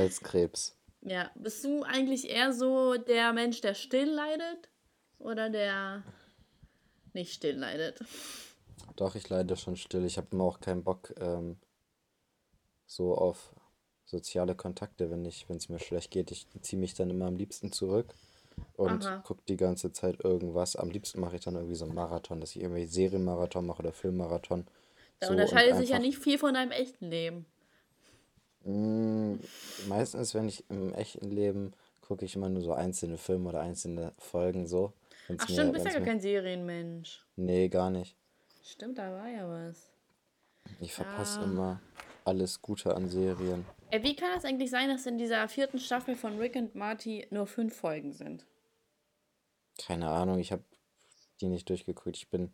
Halskrebs. Ja, bist du eigentlich eher so der Mensch, der still leidet oder der nicht still leidet? Doch, ich leide schon still. Ich habe immer auch keinen Bock ähm, so auf soziale Kontakte, wenn ich, wenn es mir schlecht geht. Ich ziehe mich dann immer am liebsten zurück und gucke die ganze Zeit irgendwas. Am liebsten mache ich dann irgendwie so einen Marathon, dass ich irgendwie Serienmarathon mache oder Filmmarathon. Da So unterscheidet sich ja nicht viel von deinem echten Leben. Mm, meistens, wenn ich im echten Leben gucke ich immer nur so einzelne Filme oder einzelne Folgen so. Wenn's Ach stimmt, du bist ja gar mir. kein Serienmensch. Nee, gar nicht. Stimmt, da war ja was. Ich verpasse Ja. immer alles Gute an Serien. Ey, wie kann das eigentlich sein, dass in dieser vierten Staffel von Rick and Marty nur fünf Folgen sind? Keine Ahnung, ich habe die nicht durchgeguckt. Ich bin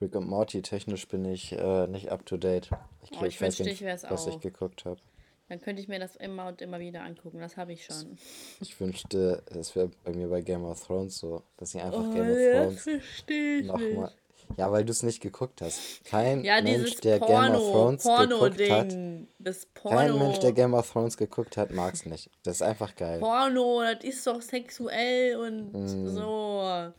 Rick und Morty technisch bin ich äh, nicht up to date. Ich, Oh, ich ich weiß wünschte, nicht, ich wär's was ich auch. geguckt habe. Dann könnte ich mir das immer und immer wieder angucken. Das habe ich schon. Ich wünschte, es wäre bei mir bei Game of Thrones so, dass ich einfach Oh, Game of Thrones verstehe ich nochmal. Ja, weil du es nicht geguckt hast. Kein Ja, Mensch, der Game of Porno, Thrones geguckt hat, Porno-Ding. Das kein Mensch, der Porno. Game of Thrones geguckt hat, mag es nicht. Das ist einfach geil. Porno, das ist doch sexuell und Mm. so.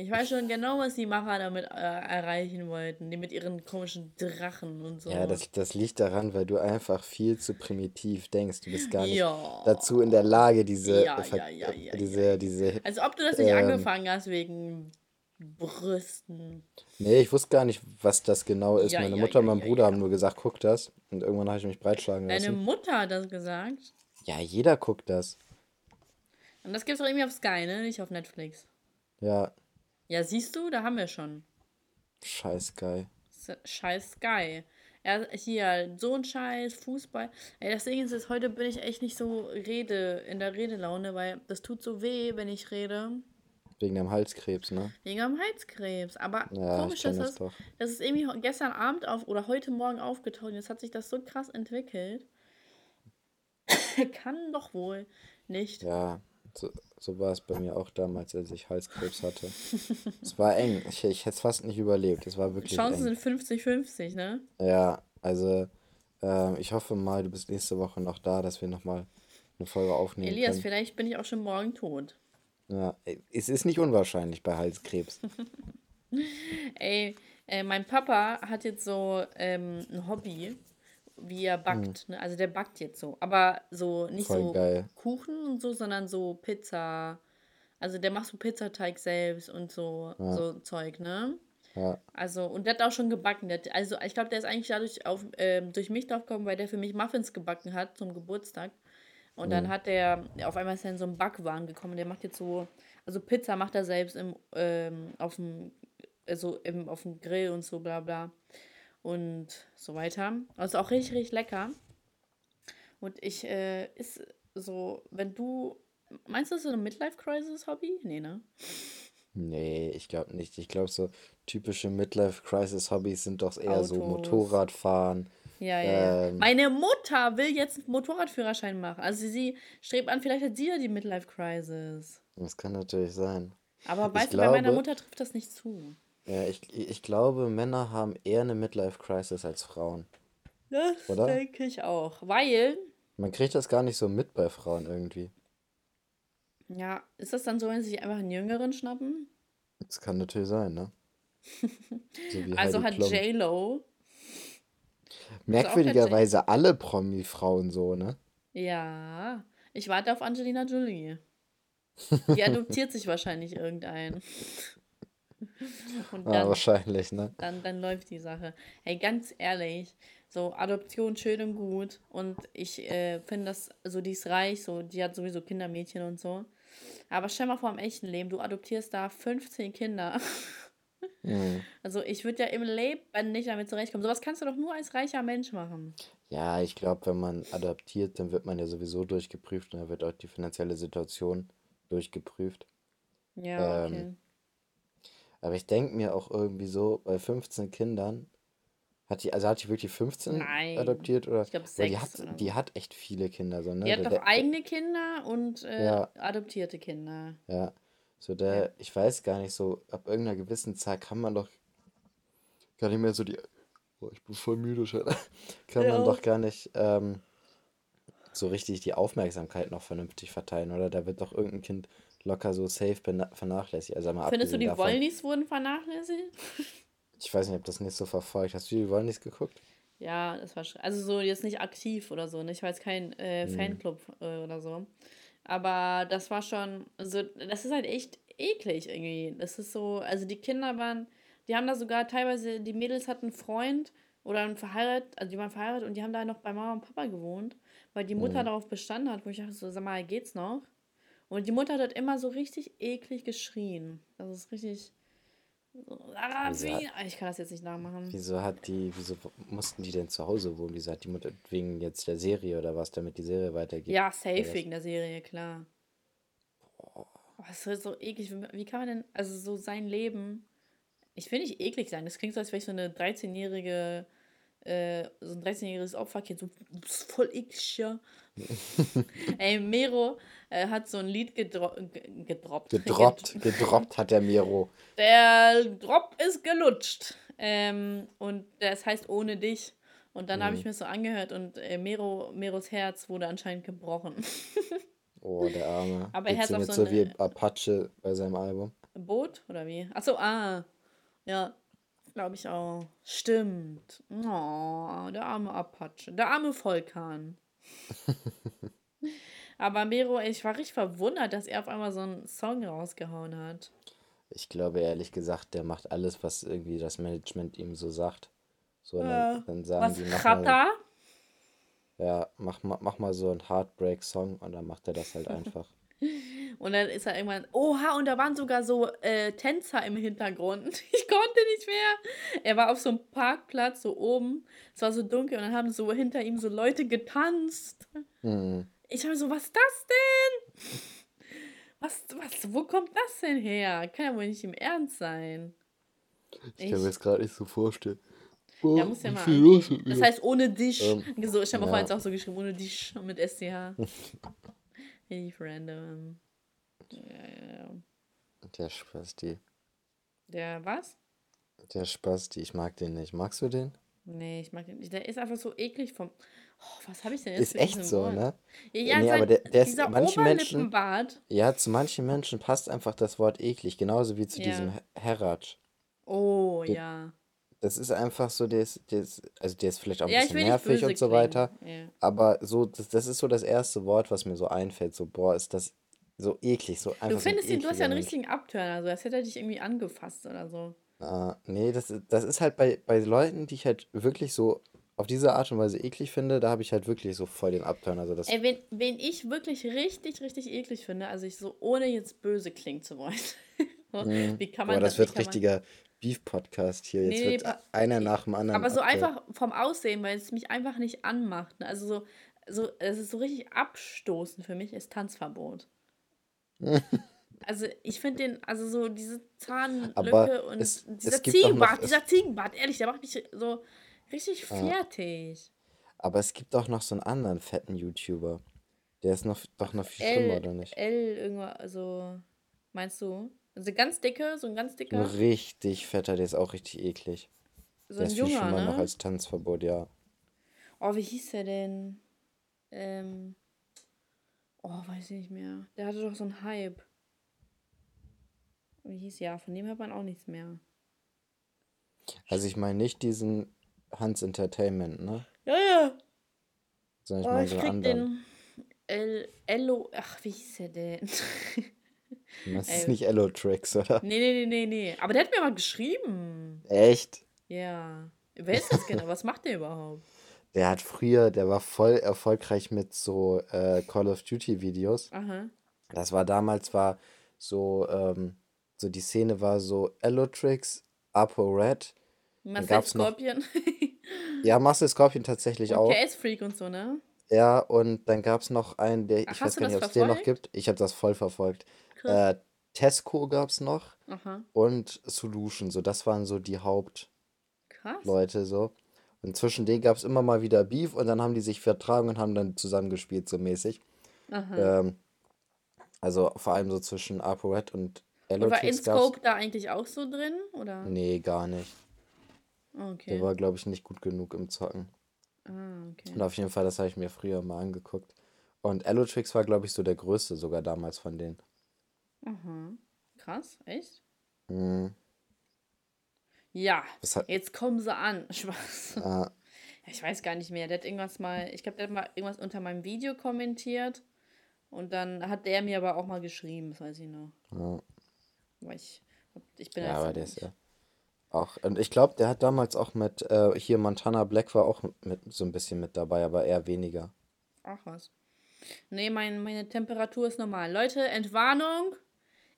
Ich weiß schon genau, was die Macher damit äh, erreichen wollten. Die mit ihren komischen Drachen und so. Ja, das, das liegt daran, weil du einfach viel zu primitiv denkst. Du bist gar nicht Ja. dazu in der Lage, diese, Ja, ja, ja, ja, diese, diese. Als ob du das nicht Ähm. angefangen hast wegen Brüsten. Nee, ich wusste gar nicht, was das genau ist. Ja, Meine ja, Mutter und ja, mein ja, Bruder haben nur gesagt, guck das. Und irgendwann habe ich mich breitschlagen Deine lassen. Mutter hat das gesagt. Ja, jeder guckt das. Und das gibt's doch irgendwie auf Sky, ne? Nicht auf Netflix. Ja, Ja, siehst du, da haben wir schon. scheiß geil. Scheiß Sky. Ja, hier, so ein Scheiß, Fußball. Ey, das Ding ist, jetzt, heute bin ich echt nicht so Rede, in der Redelaune, weil das tut so weh, wenn ich rede. Wegen dem Halskrebs, ne? Wegen am Halskrebs. Aber Ja, komisch, dass das das, das ist irgendwie gestern Abend auf oder heute Morgen aufgetaucht. Jetzt hat sich das so krass entwickelt. Kann doch wohl nicht. Ja, so, so war es bei mir auch damals, als ich Halskrebs hatte. es war eng. Ich, ich hätte es fast nicht überlebt. Es war wirklich Chancen eng. sind 50-50, ne? Ja, also ähm, ich hoffe mal, du bist nächste Woche noch da, dass wir nochmal eine Folge aufnehmen Elias, können. vielleicht bin ich auch schon morgen tot. Ja, es ist nicht unwahrscheinlich bei Halskrebs. Ey, äh, mein Papa hat jetzt so ähm, ein Hobby, wie er backt. Ne? Also der backt jetzt so. Aber so nicht. Voll so geil. Kuchen und so, sondern so Pizza. Also der macht so Pizzateig selbst und so, so Zeug, ne? Ja, Also, und der hat auch schon gebacken. Hat, also, ich glaube, der ist eigentlich dadurch auf, ähm, durch mich drauf gekommen, weil der für mich Muffins gebacken hat zum Geburtstag. Und Mhm. dann hat der, auf einmal ist er in so einen Backwaren gekommen. Der macht jetzt so, also Pizza macht er selbst im, ähm, auf dem, also im, auf dem Grill und so, bla bla. Und so weiter. Also auch richtig, richtig lecker. Und ich, äh, ist so, wenn du, meinst du, das ist so eine Midlife-Crisis-Hobby? Nee, ne? nee, ich glaube nicht. Ich glaube, so typische Midlife-Crisis-Hobbys sind doch eher so Autos. Motorradfahren. Ja, ja, ja. Ähm. Meine Mutter will jetzt einen Motorradführerschein machen. Also sie strebt an, vielleicht hat sie ja die Midlife-Crisis. Das kann natürlich sein. Aber Ich weißt du, bei meiner Mutter trifft das nicht zu. Ja, ich, ich glaube, Männer haben eher eine Midlife-Crisis als Frauen. Das Oder? denke ich auch. Weil, Man kriegt das gar nicht so mit bei Frauen irgendwie. ja, ist das dann so, wenn sie sich einfach einen Jüngeren schnappen? Das kann natürlich sein, ne? So Also Heidi hat. J-Lo, Merkwürdigerweise alle Promi-Frauen so, ne? ja, ich warte auf Angelina Jolie. Die adoptiert sich wahrscheinlich irgendeinen. Und Ja, dann wahrscheinlich, ne? dann, dann läuft die Sache. Hey, ganz ehrlich, so Adoption schön und gut. Und ich äh, finde das, so die ist reich, so, die hat sowieso Kindermädchen und so. Aber stell mal vor, im echten Leben, du adoptierst da 15 Kinder. Mhm. Also ich würde ja im Leben nicht damit zurechtkommen. Sowas kannst du doch nur als reicher Mensch machen. Ja, ich glaube, wenn man adoptiert, dann wird man ja sowieso durchgeprüft und dann wird auch die finanzielle Situation durchgeprüft. Ja, okay. Aber ich denke mir auch irgendwie so, bei 15 Kindern, hat die, also hat die wirklich 15 Nein. adoptiert oder? Ich glaub, Weil die sechs hat, oder die hat echt viele Kinder, so, ne? Die hat Der- doch eigene Kinder und äh, Ja. adoptierte Kinder. Ja, so der, Ja. ich weiß gar nicht, so ab irgendeiner gewissen Zahl kann man doch gar nicht mehr so die, boah, ich bin voll müde schon, kann Ja. man doch gar nicht ähm, so richtig die Aufmerksamkeit noch vernünftig verteilen, oder? Da wird doch irgendein Kind locker so safe vernachlässigt. Also mal Findest du, die davon, wurden vernachlässigt? Ich weiß nicht, ob das nicht so verfolgt. Hast du die Wollnies geguckt? Ja, das war also so jetzt nicht aktiv oder so. Ne? Ich war jetzt kein äh, hm. Fanclub äh, oder so. Aber das war schon, also das ist halt echt eklig irgendwie. Das ist so, also die Kinder waren, die haben da sogar teilweise, die Mädels hatten einen Freund oder einen verheiratet, also die waren verheiratet und die haben da noch bei Mama und Papa gewohnt, weil die Mutter mhm. darauf bestanden hat, wo ich dachte so, sag mal, geht's noch? Und die Mutter hat immer so richtig eklig geschrien. Das ist richtig, Arabi. Hat, ich kann das jetzt nicht nachmachen. Wieso hat die, wieso mussten die denn zu Hause wohnen? Wieso hat die Mutter wegen jetzt der Serie oder was, damit die Serie weitergeht? Ja, safe wegen der Serie, klar. Boah. Das ist so eklig. Wie kann man denn, also so sein Leben. Ich will nicht eklig sein. Das klingt so, als wäre ich so eine 13-jährige, äh, so ein 13-jähriges Opferkind. So, voll eklig, ja. Ey, Mero äh, hat so ein Lied gedro gedroppt. Gedroppt, gedroppt hat der Mero. Der Drop ist gelutscht. Ähm, und das heißt ohne dich. Und dann mhm. habe ich mir so angehört und äh, Mero, Meros Herz wurde anscheinend gebrochen. oh, der Arme. Aber er hat auch so, so wie Apache bei seinem Album. Boot oder wie? Achso, ah. Ja, glaube ich auch. Stimmt. Oh, der arme Apache. Der arme Volkan. Aber Mero, ich war richtig verwundert, dass er auf einmal so einen Song rausgehauen hat. Ich glaube ehrlich gesagt, der macht alles, was irgendwie das Management ihm so sagt. So, dann, dann sagen was, die, mach mal, ja, mach, mach, mach mal so einen Heartbreak-Song und dann macht er das halt einfach. Und dann ist er irgendwann, oha, und da waren sogar so äh, Tänzer im Hintergrund. Ich konnte nicht mehr. Er war auf so einem Parkplatz, so oben. Es war so dunkel und dann haben so hinter ihm so Leute getanzt. Mhm. Ich habe so, was ist das denn? Was, was, wo kommt das denn her? Kann ja wohl nicht im Ernst sein. Ich, kann mir das gerade nicht so vorstellen. Boah, ja, muss ja mal. Los das heißt ohne dich. Ähm, so, ich habe ja. vorhin auch so geschrieben, ohne dich mit SCH. Richtig random. Ja, ja, ja. Der Spasti. Der was? Der Spasti, ich mag den nicht. Magst du den? Nee, ich mag den nicht. Der ist einfach so eklig vom. Oh, was habe ich denn jetzt Ist echt so, Wort? ne? Ja, nee, aber der, der ist manchen Menschen. Ja, zu manchen Menschen passt einfach das Wort eklig, genauso wie zu ja. diesem Heratsch. Oh, der, ja. Das ist einfach so, der ist, der ist, also der ist vielleicht auch ein ja, bisschen nervig und so weiter. Ja. Aber so, das, das ist so das erste Wort, was mir so einfällt. So, boah, ist das so eklig, so einfach. Du findest so ihn, du hast ja einen richtigen Abturner, also als hätte er dich irgendwie angefasst oder so. Ah, nee, das, das ist halt bei, bei Leuten, die ich halt wirklich so auf diese Art und Weise eklig finde, da habe ich halt wirklich so voll den Abturn. Also das Ey, wen, wen ich wirklich richtig, richtig eklig finde, also ich so, ohne jetzt böse klingen zu wollen. Mhm. Wie kann man Boah, das, das wird richtiger Beef-Podcast hier. Jetzt nee, wird einer nach dem anderen. Aber so abge einfach vom Aussehen, weil es mich einfach nicht anmacht. Ne? Also so, so, es ist so richtig abstoßend für mich, ist Tanzverbot. Also ich finde den, also so diese Zahnlücke Aber und es, dieser es Ziegenbart, dieser Ziegenbart, ehrlich, der macht mich so Richtig fertig. Aber es gibt auch noch so einen anderen fetten YouTuber. Der ist noch, doch noch viel schlimmer, oder nicht? L, irgendwas, also, meinst du? Also ganz dicke, so ein ganz dicker. Ein richtig fetter, der ist auch richtig eklig. So der ein ist junger, viel schlimmer ne? noch als Tanzverbot, ja. Oh, wie hieß der denn? Ähm. Oh, weiß ich nicht mehr. Der hatte doch so einen Hype. Wie hieß ja, von dem hört man auch nichts mehr. Also ich meine nicht diesen Hans Entertainment, ne? Ja, ja. Sondern ich oh, meine so krieg anderen. den Ello, ach, wie hieß der denn? Das ist nicht Ello Tracks, oder? Nee, nee, nee, nee, nee. Aber der hat mir mal geschrieben. Echt? Ja. Wer ist das genau? Was macht der überhaupt? Der hat früher, der war voll erfolgreich mit so äh, Call of Duty Videos. Aha. Das war damals, war so, ähm, so die Szene war so Tricks, Apo Red Marcel Scorpion. ja, Marcel Scorpion tatsächlich und auch. KS Freak und so, ne? Ja, und dann gab es noch einen, der, ich Ach, weiß gar nicht, ob es den noch gibt. Ich habe das voll verfolgt. Äh, Tesco gab es noch Aha. und Solution, so das waren so die Hauptleute so. Und zwischen denen gab es immer mal wieder Beef und dann haben die sich vertragen und haben dann zusammengespielt, so mäßig. Ähm, also vor allem so zwischen ApoRed und Elotrix. War InScope da eigentlich auch so drin? Oder? Nee, gar nicht. Okay. Der war, glaube ich, nicht gut genug im Zocken. Ah, okay. Und auf jeden Fall, das habe ich mir früher mal angeguckt. Und Allotrix war, glaube ich, so der größte sogar damals von denen. Mhm. Krass, echt? Mhm. Ja, hat, jetzt kommen sie an. Spaß. äh, Ja, Ich weiß gar nicht mehr. Der hat irgendwas mal, ich glaube, der hat mal irgendwas unter meinem Video kommentiert. Und dann hat der mir aber auch mal geschrieben, das weiß ich noch. ja, Weil ich, ich bin ja, aber der ist ja auch. Und ich glaube, der hat damals auch mit, äh, hier Montana Black war auch mit, so ein bisschen mit dabei, aber eher weniger. Ach was. Nee, mein, meine Temperatur ist normal. Leute, Entwarnung.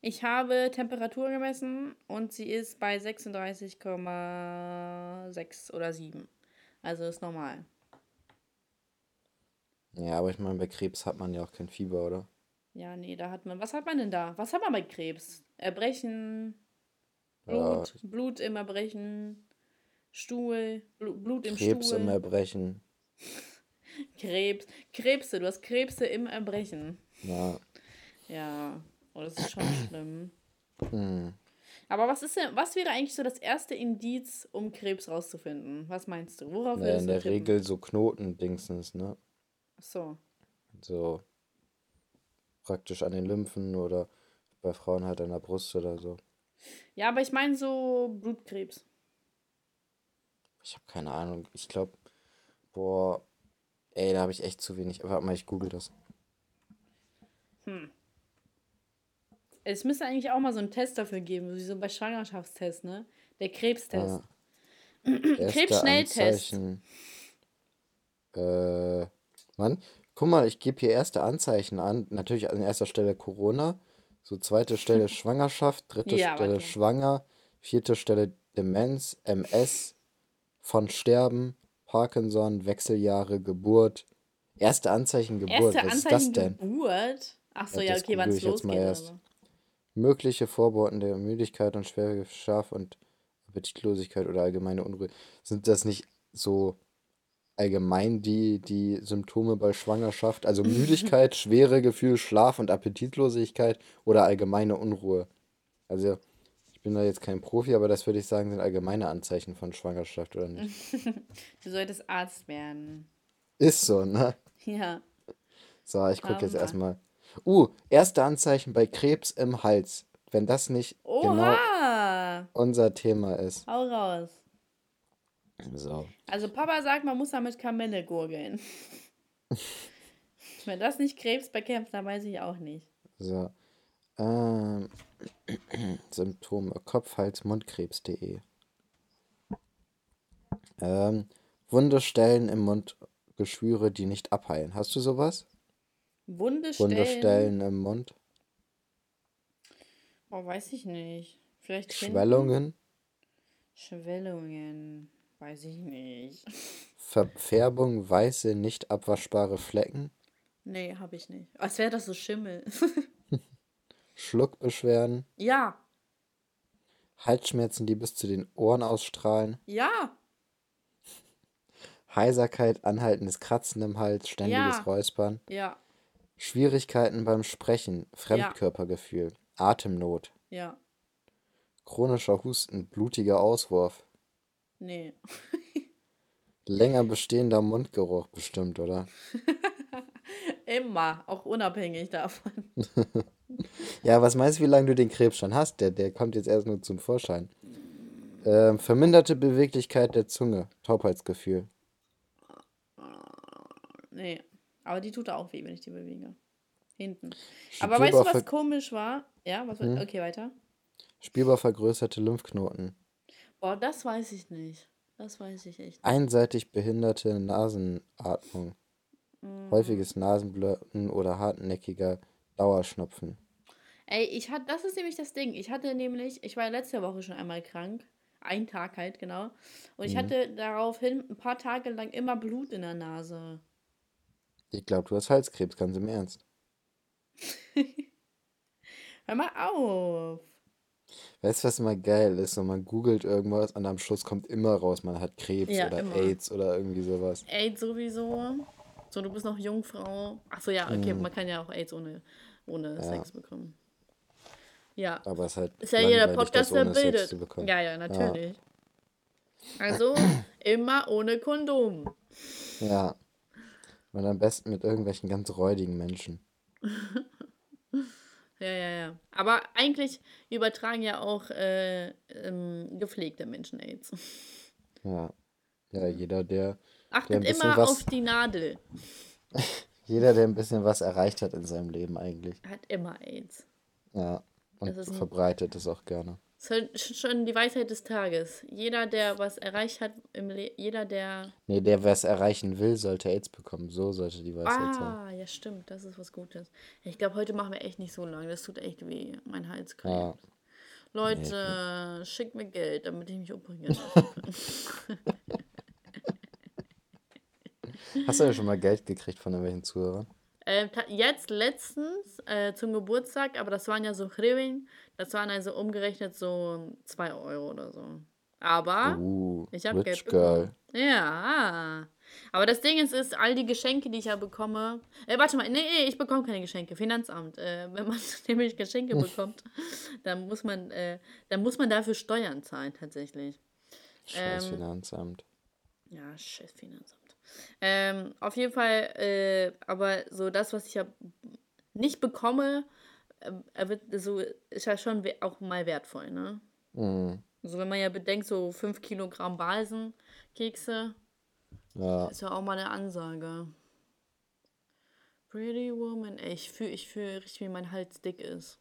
Ich habe Temperatur gemessen und sie ist bei 36,6 oder 7. Also ist normal. Ja, aber ich meine, bei Krebs hat man ja auch kein Fieber, oder? Ja, nee, da hat man. Was hat man denn da? Was hat man bei Krebs? Erbrechen, Ja, Blut, Blut im Erbrechen, Stuhl, Blu- Blut im Krebs im Stuhl, Erbrechen. Krebs, Krebse, du hast Krebse im Erbrechen. Ja. Ja, oh, das ist schon schlimm. Hm. Aber was ist denn, was wäre eigentlich so das erste Indiz, um Krebs rauszufinden? Was meinst du? Worauf Naja, in der tippen? Regel so Knotendingsens, ne? Ach so. So praktisch an den Lymphen oder bei Frauen halt an der Brust oder so. Ja, aber ich meine so Blutkrebs. Ich habe keine Ahnung. Ich glaube, boah, ey, da habe ich echt zu wenig. Warte mal, ich google das. Es müsste eigentlich auch mal so einen Test dafür geben, wie so bei Schwangerschaftstest, ne? Der Krebstest. Ja. Krebsschnelltest. Anzeichen. Äh, Mann, guck mal, ich gebe hier erste Anzeichen an. Natürlich an erster Stelle Corona. So zweite Stelle Schwangerschaft, dritte Ja, Stelle warte. Schwanger, vierte Stelle Demenz, MS, von Sterben, Parkinson, Wechseljahre, Geburt. Erste Anzeichen Geburt, Erste was ist das Anzeichen denn? Geburt. Ach so, Ja, ja, okay, wann es ich jetzt mal losgeht. Mögliche Vorboten der Müdigkeit und schwere Schlaf- und Appetitlosigkeit oder allgemeine Unruhe. Sind das nicht so allgemein die, die Symptome bei Schwangerschaft? Also Müdigkeit, schwere Gefühl, Schlaf- und Appetitlosigkeit oder allgemeine Unruhe? Also ich bin da jetzt kein Profi, aber das würde ich sagen, sind allgemeine Anzeichen von Schwangerschaft, oder nicht? Du solltest Arzt werden. Ist so, ne? Ja. So, ich gucke jetzt erstmal. Uh, erste Anzeichen bei Krebs im Hals. Wenn das nicht genau Oha! unser Thema ist. Hau raus. So. Also Papa sagt, man muss damit Kamelle gurgeln. Wenn das nicht Krebs bekämpft, dann weiß ich auch nicht. So. Ähm, Symptome: Kopf, Hals, Mundkrebs.de. Ähm, Wunde, Stellen im Mund, Geschwüre, die nicht abheilen. Hast du sowas? Wunde Wunde, stellen. Stellen im Mund, Oh, weiß ich nicht. Vielleicht hinten? Schwellungen, Schwellungen. Weiß ich nicht. Verfärbung, weiße, nicht abwaschbare Flecken, Nee, habe ich nicht. Als wäre das so Schimmel. Schluckbeschwerden, ja, Halsschmerzen, die bis zu den Ohren ausstrahlen, ja, Heiserkeit, anhaltendes Kratzen im Hals, ständiges Ja. Räuspern, ja, Schwierigkeiten beim Sprechen, Fremdkörpergefühl, Atemnot, ja. chronischer Husten, blutiger Auswurf, Nee. länger bestehender Mundgeruch bestimmt, oder? Immer, auch unabhängig davon. Ja, was meinst du, wie lange du den Krebs schon hast? Der, der kommt jetzt erst nur zum Vorschein. Ähm, verminderte Beweglichkeit der Zunge, Taubheitsgefühl. Nee. Aber die tut auch weh, wenn ich die bewege. Hinten. Aber weißt du, was komisch war? Ja, was Hm? Okay, weiter. spürbar vergrößerte Lymphknoten. Boah, das weiß ich nicht. Das weiß ich echt nicht. Einseitig behinderte Nasenatmung. Hm. Häufiges Nasenbluten oder hartnäckiger Dauerschnupfen. Ey, ich hatte, das ist nämlich das Ding. Ich hatte nämlich, ich war letzte Woche schon einmal krank. Ein Tag halt, genau. Und ich Mhm. hatte daraufhin ein paar Tage lang immer Blut in der Nase. Ich glaube, du hast Halskrebs, ganz im Ernst. Hör mal auf. Weißt du, was immer geil ist? So, man googelt irgendwas und am Schluss kommt immer raus, man hat Krebs Ja, oder immer. AIDS oder irgendwie sowas. AIDS sowieso. So, du bist noch Jungfrau. Achso, ja, okay, man kann ja auch AIDS ohne, ohne. Ja. Sex bekommen. Ja. Aber es ist halt Ist ja jeder Podcast, das der ohne Sex bildet. zu bekommen. Ja, ja, natürlich. Also, immer ohne Kondom. Ja. Und am besten mit irgendwelchen ganz räudigen Menschen. Ja, ja, ja. Aber eigentlich übertragen ja auch äh, ähm, gepflegte Menschen AIDS. Ja. Ja, jeder, der, der Achtet bisschen immer was, auf die Nadel. jeder, der ein bisschen was erreicht hat in seinem Leben eigentlich. Hat immer AIDS. Ja. Und verbreitet es auch gerne. Das ist schon die Weisheit des Tages. Jeder, der was erreicht hat im Leben, jeder, der. Nee, der, es erreichen will, sollte AIDS bekommen. So sollte die Weisheit sein. Ah, ja, stimmt, das ist was Gutes. Ich glaube, heute machen wir echt nicht so lange. Das tut echt weh. Mein Hals klebt. Ja. Leute, schickt mir Geld, damit ich mich kann. Hast du ja schon mal Geld gekriegt von irgendwelchen Zuhörern? Ähm, jetzt letztens äh, zum Geburtstag, aber das waren ja so Hriving, das waren also umgerechnet so 2 Euro oder so. Aber Uh, ich habe Geld bekommen. Ja. Aber das Ding ist, ist, all die Geschenke, die ich ja bekomme. Äh, warte mal, nee, nee, ich bekomme keine Geschenke. Finanzamt. Äh, wenn man nämlich Geschenke bekommt, dann muss man, äh, dann muss man dafür Steuern zahlen tatsächlich. Scheiß Ähm, Finanzamt. Ja, scheiß Finanzamt. Ähm, auf jeden Fall, äh, aber so das, was ich ja nicht bekomme, äh, wird so, ist ja schon auch mal wertvoll, ne? Mhm. Also wenn man ja bedenkt, so 5 Kilogramm Balsenkekse, Ja. ist ja auch mal eine Ansage. Pretty Woman, ey, ich fühle ich fühl richtig, wie mein Hals dick ist.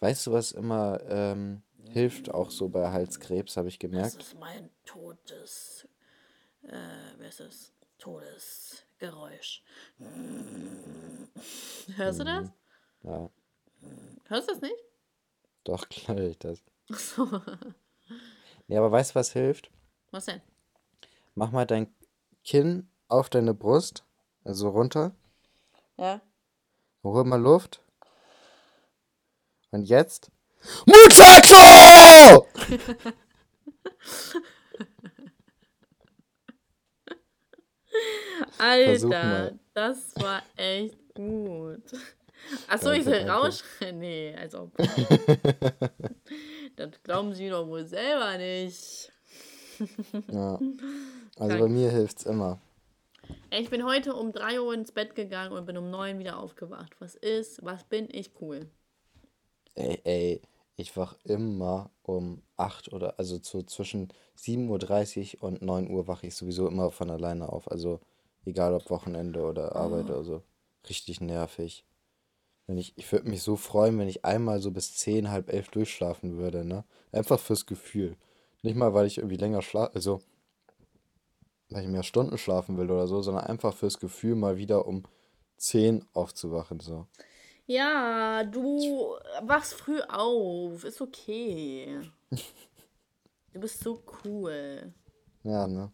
Weißt du, was immer ähm, hilft, auch so bei Halskrebs, habe ich Das gemerkt? ist mein Todes, äh, wer ist das? Todesgeräusch. Hörst du das? Ja, Hörst du das nicht? doch, klar höre ich das. So. Nee, aber weißt du, was hilft? Was denn? Mach mal dein Kinn auf deine Brust, also runter. Ja. Hol mal Luft. Und jetzt. Muchacho! Alter, das war echt gut. Achso, ich soll rausschreien. Nee, also. das glauben sie doch wohl selber nicht. Ja. Also bei mir hilft's immer. Ich bin heute um 3 Uhr ins Bett gegangen und bin um 9 wieder aufgewacht. Was ist? Was bin ich cool? Ey, ey, ich wach immer um 8 oder also so zwischen 7.30 Uhr und 9 Uhr wache ich sowieso immer von alleine auf. Also egal ob Wochenende oder Arbeit oder so. Richtig nervig. Wenn ich, ich würde mich so freuen, wenn ich einmal so bis 10, halb elf durchschlafen würde, ne? Einfach fürs Gefühl. Nicht mal, weil ich irgendwie länger schlafe, also weil ich mehr Stunden schlafen will oder so, sondern einfach fürs Gefühl, mal wieder um 10 aufzuwachen, so. Ja, du wachst früh auf. Ist okay. Du bist so cool. Ja, ne?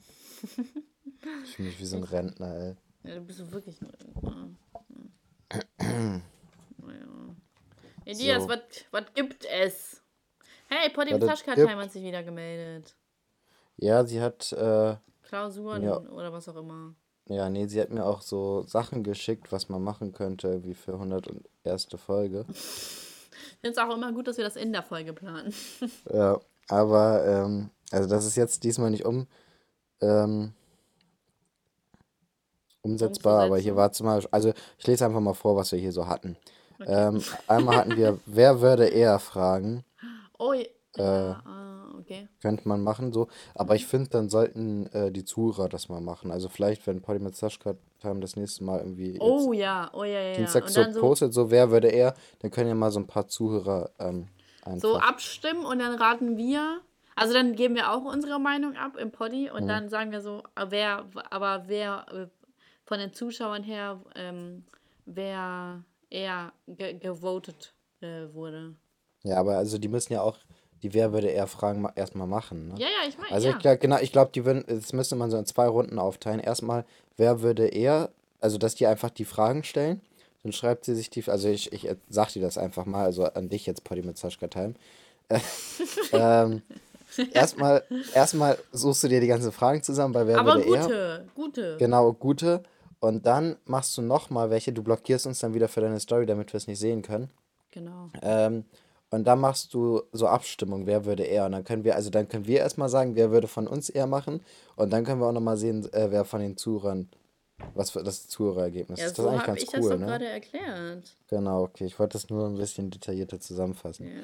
Ich fühle mich wie so ein Rentner, ey. Ja, du bist so wirklich ein Rentner. naja. Elias, So. was was gibt es? Hey, Potti? Time hat sich wieder gemeldet. Ja, sie hat, äh, Klausuren Ja. oder was auch immer. Ja, nee, sie hat mir auch so Sachen geschickt, was man machen könnte, wie für 101. Folge. Ich finde es auch immer gut, dass wir das in der Folge planen. Ja, aber, ähm, also das ist jetzt diesmal nicht um, ähm, umsetzbar, aber hier war zum Beispiel, also ich lese einfach mal vor, was wir hier so hatten. Ähm, einmal hatten wir, wer würde eher fragen, Oh, ja, Äh. Okay. könnte man machen, so. Aber ich finde, dann sollten äh, die Zuhörer das mal machen. Also vielleicht, wenn Polly mit Sascha haben das nächste Mal irgendwie Oh ja, oh ja, ja. Dienstag so so, postet, so wer würde er, dann können ja mal so ein paar Zuhörer ähm, so abstimmen und dann raten wir. Also dann geben wir auch unsere Meinung ab im Poddy Mhm. und dann sagen wir so, äh, wer, aber wer äh, von den Zuschauern her, ähm, wer eher ge gewotet äh, wurde. Ja, aber also die müssen ja auch die Wer würde er Fragen ma erstmal machen. Ne? Ja, ja, ich meine, Also ja. ich glaub, genau, ich glaube, die würden, das müsste man so in zwei Runden aufteilen. Erstmal, wer würde er, also dass die einfach die Fragen stellen. Dann schreibt sie sich die, also ich, ich sag dir das einfach mal, also an dich jetzt, Potty mit Sascha Time. Äh, ähm, erstmal, erstmal suchst du dir die ganzen Fragen zusammen bei Wer aber würde er. gute, gute. Genau, gute. Und dann machst du nochmal welche, du blockierst uns dann wieder für deine Story, damit wir es nicht sehen können. Genau. Ähm, und dann machst du so Abstimmung, wer würde eher. Und dann können wir, also dann können wir erstmal sagen, wer würde von uns eher machen. Und dann können wir auch nochmal sehen, äh, wer von den Zuhörern Was für das Zuhörerergebnis Ja, ist. Das so eigentlich habe ganz ich das cool, doch ne? gerade erklärt. Genau, okay. Ich wollte das nur ein bisschen detaillierter zusammenfassen. Ja.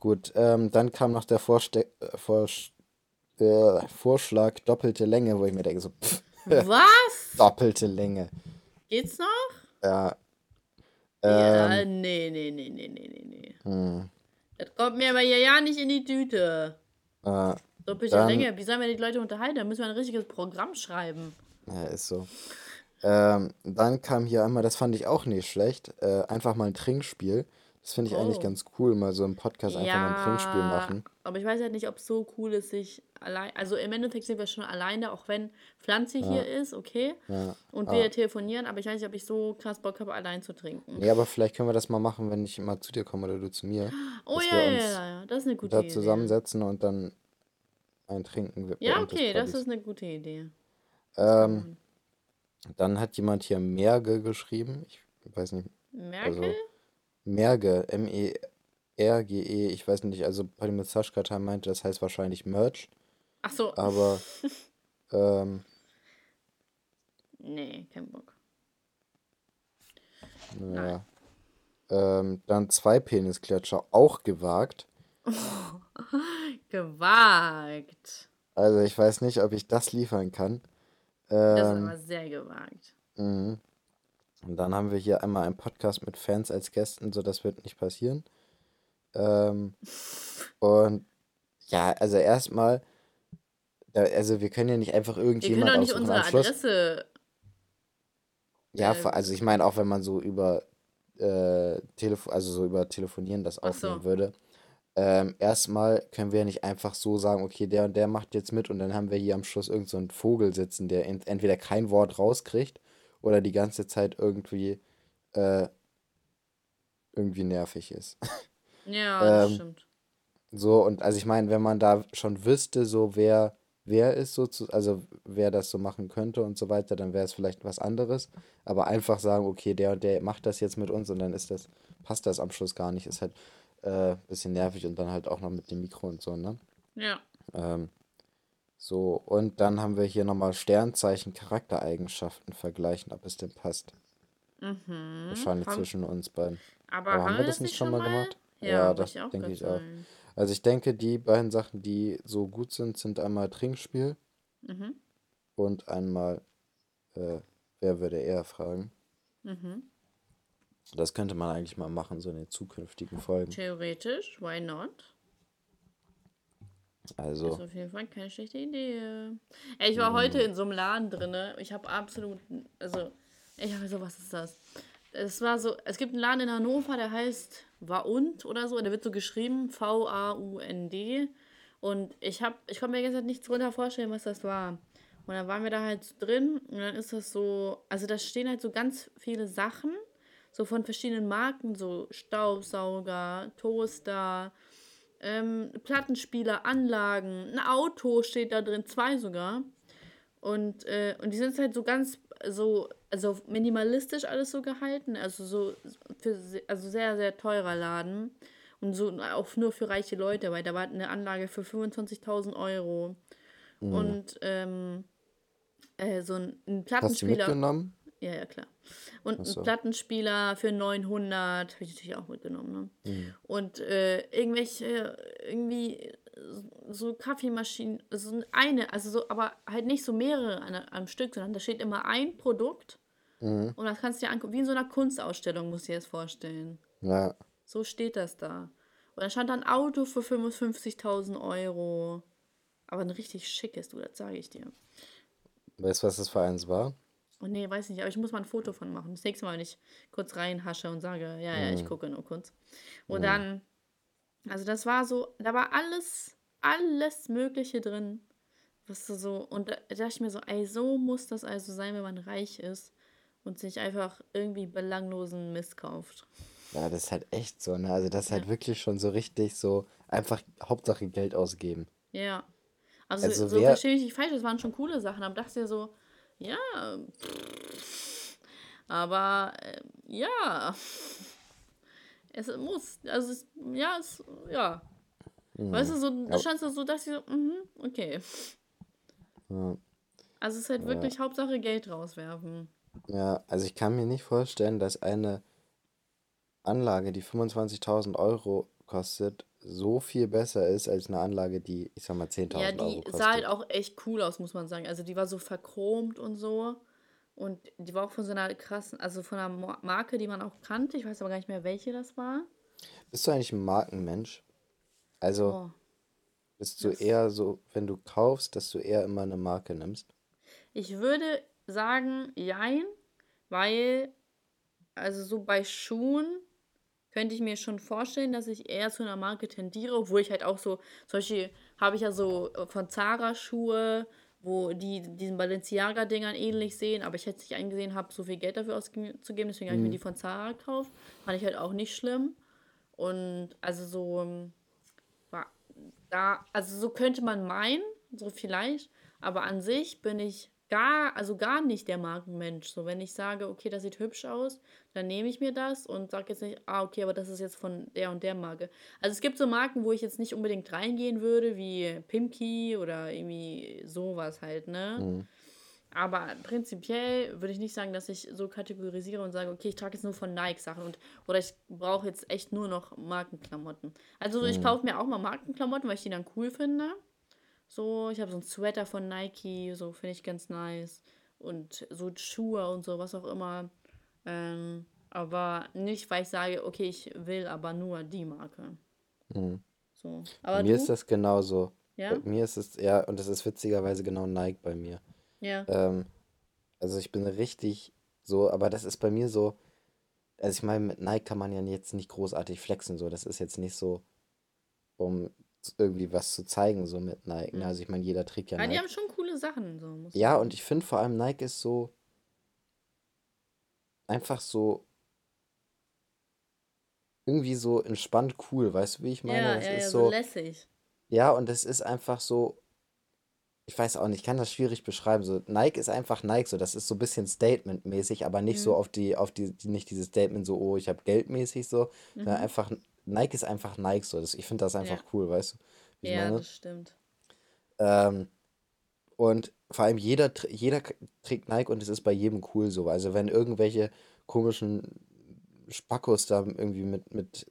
Gut, ähm, dann kam noch der Vorste äh, äh, Vorschlag doppelte Länge, wo ich mir denke, so, pff, Was? doppelte Länge. Geht's noch? Ja. Ja, Ähm, nee, nee, nee, nee, nee, nee, nee. hm, Das kommt mir aber hier ja nicht in die Tüte. äh, Doppelte Dann- Länge. Wie sollen wir die Leute unterhalten? Da müssen wir ein richtiges Programm schreiben. ja, ist so. Ähm, dann kam hier einmal, das fand ich auch nicht schlecht, äh, einfach mal ein Trinkspiel. Das finde ich eigentlich Oh. ganz cool, mal so im Podcast einfach mal ein Trinkspiel machen. aber ich weiß halt nicht, ob es so cool ist, sich allein. Also im Endeffekt sind wir schon alleine, auch wenn Pflanze hier ist, okay. Ja. Und Ah. wir telefonieren, aber ich weiß nicht, ob ich so krass Bock habe, allein zu trinken. Nee, aber vielleicht können wir das mal machen, wenn ich mal zu dir komme oder du zu mir. oh ja, ja, ja, ja, das ist eine gute Da Idee. zusammensetzen und dann ein Trinken. bei Ja, okay, das ist eine gute Idee. Ähm, dann hat jemand hier Merge geschrieben. Ich weiß nicht. Merkel? Also, Merge, M-E-R-G-E. Ich weiß nicht, also bei dem Saschkata meinte, das heißt wahrscheinlich Merch. Ach so. Aber, ähm, Nee, kein Bock. naja. Ähm, dann zwei Penisklatscher, auch gewagt. Gewagt. Also ich weiß nicht, ob ich das liefern kann. Das ist Ähm, aber sehr gewagt. mhm. Und dann haben wir hier einmal einen Podcast mit Fans als Gästen, so das wird nicht passieren. Ähm, und ja, also erstmal, also wir können ja nicht einfach Wir können irgendjemand doch nicht unsere Adresse. ja, äh, also ich meine auch, wenn man so über äh, Telefon, also so über Telefonieren das Ach so. aufnehmen würde. Ähm, erstmal können wir ja nicht einfach so sagen, okay, der und der macht jetzt mit und dann haben wir hier am Schluss irgend so einen Vogel sitzen, der ent entweder kein Wort rauskriegt oder die ganze Zeit irgendwie äh, irgendwie nervig ist. Ja, das Ähm, stimmt. So, und also ich meine, wenn man da schon wüsste, so wer wer ist so zu, also wer das so machen könnte und so weiter, dann wäre es vielleicht was anderes. Aber einfach sagen, okay, der und der macht das jetzt mit uns und dann ist das, passt das am Schluss gar nicht, ist halt äh, bisschen nervig und dann halt auch noch mit dem Mikro und so, ne? Ja. Ähm, so, und dann haben wir hier nochmal Sternzeichen, Charaktereigenschaften vergleichen, ob es denn passt. Mhm. Wahrscheinlich Haben- zwischen uns beiden. Aber Aber haben wir das nicht schon mal gemacht? Ja, Ja, das ich auch denke grad ich auch. Also ich denke, die beiden Sachen, die so gut sind, sind einmal Trinkspiel Mhm. und einmal äh, wer würde eher fragen. Mhm. Das könnte man eigentlich mal machen, so in den zukünftigen Folgen. Theoretisch, why not? Also, Ist auf jeden Fall keine schlechte Idee. Ey, ich war heute in so einem Laden drinne. Ich habe absolut, also, ich habe so, was ist das? Es war so, es gibt einen Laden in Hannover, der heißt Waund oder so. Der wird so geschrieben, V-A-U-N-D. Und ich habe, ich konnte mir gestern nicht drunter vorstellen, was das war. Und dann waren wir da halt drin und dann ist das so, also da stehen halt so ganz viele Sachen, so von verschiedenen Marken, so Staubsauger, Toaster, ähm, Plattenspieler, Anlagen, ein Auto steht da drin, zwei sogar. Und, äh, und die sind halt so ganz so, also minimalistisch alles so gehalten, also so für, also sehr, sehr teurer Laden. Und so auch nur für reiche Leute, weil da war eine Anlage für 25.000 Euro. Und ähm, äh, so ein, ein hast du Plattenspieler. mitgenommen? Ja, ja, klar. Und so. ein Plattenspieler für 900 habe ich natürlich auch mitgenommen. Ne? Mhm. Und äh, irgendwelche, irgendwie so Kaffeemaschinen, so eine, also so, aber halt nicht so mehrere an, am Stück, sondern da steht immer ein Produkt Mhm. und das kannst du dir angucken, wie in so einer Kunstausstellung, musst du dir das vorstellen. Ja, So steht das da. Und da stand da ein Auto für 55.000 Euro. Aber ein richtig schickes, du, das sage ich dir. weißt du, was das für eins war? Oh nee, weiß nicht, aber ich muss mal ein Foto von machen. Das nächste Mal, wenn ich kurz reinhasche und sage, ja, ja, ich gucke nur kurz. Und dann, also das war so, da war alles, alles Mögliche drin. Was du so, und da dachte ich mir so, ey, so muss das also sein, wenn man reich ist und sich einfach irgendwie belanglosen Mist kauft. Ja, das ist halt echt so, ne? Also das ist halt wirklich schon so richtig so, einfach Hauptsache Geld ausgeben. Ja. Also, Also so wer- verstehe ich nicht falsch, das waren schon coole Sachen, aber dachte dir so, ja, aber äh, ja, es muss, also es, ja, es, ja. Weißt du, so, du so, dachte ich so, mhm, okay. Ja. Also es ist halt Ja. wirklich Hauptsache Geld rauswerfen. Ja, also ich kann mir nicht vorstellen, dass eine Anlage, die 25.000 Euro kostet, so viel besser ist als eine Anlage, die, ich sag mal, Ja, 10.000 Euro die sah halt auch echt cool aus, muss man sagen. Also die war so verchromt und so. Und die war auch von so einer krassen, also von einer Marke, die man auch kannte. Ich weiß aber gar nicht mehr, welche das war. Bist du eigentlich ein Markenmensch? Also Oh, bist du das. eher so, wenn du kaufst, dass du eher immer eine Marke nimmst? Ich würde sagen, jein, weil, also so bei Schuhen könnte ich mir schon vorstellen, dass ich eher zu einer Marke tendiere, obwohl ich halt auch so, zum Beispiel habe ich ja so äh, von Zara Schuhe, wo die diesen Balenciaga-Dingern ähnlich sehen, aber ich hätte nicht eingesehen habe, so viel Geld dafür auszugeben, deswegen habe ich mir die Mhm. von Zara gekauft. Fand ich halt auch nicht schlimm. Und also so, ähm, war da, also so könnte man meinen, so vielleicht, aber an sich bin ich gar, also gar nicht der Markenmensch. So, wenn ich sage, okay, das sieht hübsch aus, dann nehme ich mir das und sage jetzt nicht, ah, okay, aber das ist jetzt von der und der Marke. Also es gibt so Marken, wo ich jetzt nicht unbedingt reingehen würde, wie Pimki oder irgendwie sowas halt, ne? Mhm. Aber prinzipiell würde ich nicht sagen, dass ich so kategorisiere und sage, okay, ich trage jetzt nur von Nike Sachen und oder ich brauche jetzt echt nur noch Markenklamotten. Also ich Mhm. kaufe mir auch mal Markenklamotten, weil ich die dann cool finde. So, ich habe so einen Sweater von Nike, so finde ich ganz nice. Und so Schuhe und so, was auch immer. Ähm, aber nicht, weil ich sage, okay, ich will aber nur die Marke. Mhm. So. Bei Aber mir ist du? das genauso. Bei Ja? mir ist es, ja, und das ist witzigerweise genau Nike bei mir. Ja. Ähm, also ich bin richtig so, aber das ist bei mir so, also ich meine, mit Nike kann man ja jetzt nicht großartig flexen, so. Das ist jetzt nicht so, um irgendwie was zu zeigen, so mit Nike. Ne? Mhm. Also ich meine, jeder trägt ja Ja, die Nike. haben schon coole Sachen, so Ja, und ich finde vor allem Nike ist so, einfach so, irgendwie so entspannt cool, weißt du, wie ich meine? Ja, Das ja, ist ja, so so, lässig. ja, und es ist einfach so, ich weiß auch nicht, ich kann das schwierig beschreiben. So, Nike ist einfach Nike, so, das ist so ein bisschen Statement-mäßig, aber nicht so Mhm. auf die, auf die, nicht dieses Statement so, oh, ich habe Geld mäßig so, sondern Mhm. einfach, Nike ist einfach Nike so. Das, ich finde das Ja. einfach cool, weißt du, wie ich Ja, meine? das stimmt. Ähm, und vor allem jeder, jeder trägt Nike und es ist bei jedem cool so. Also wenn irgendwelche komischen Spackos da irgendwie mit, mit,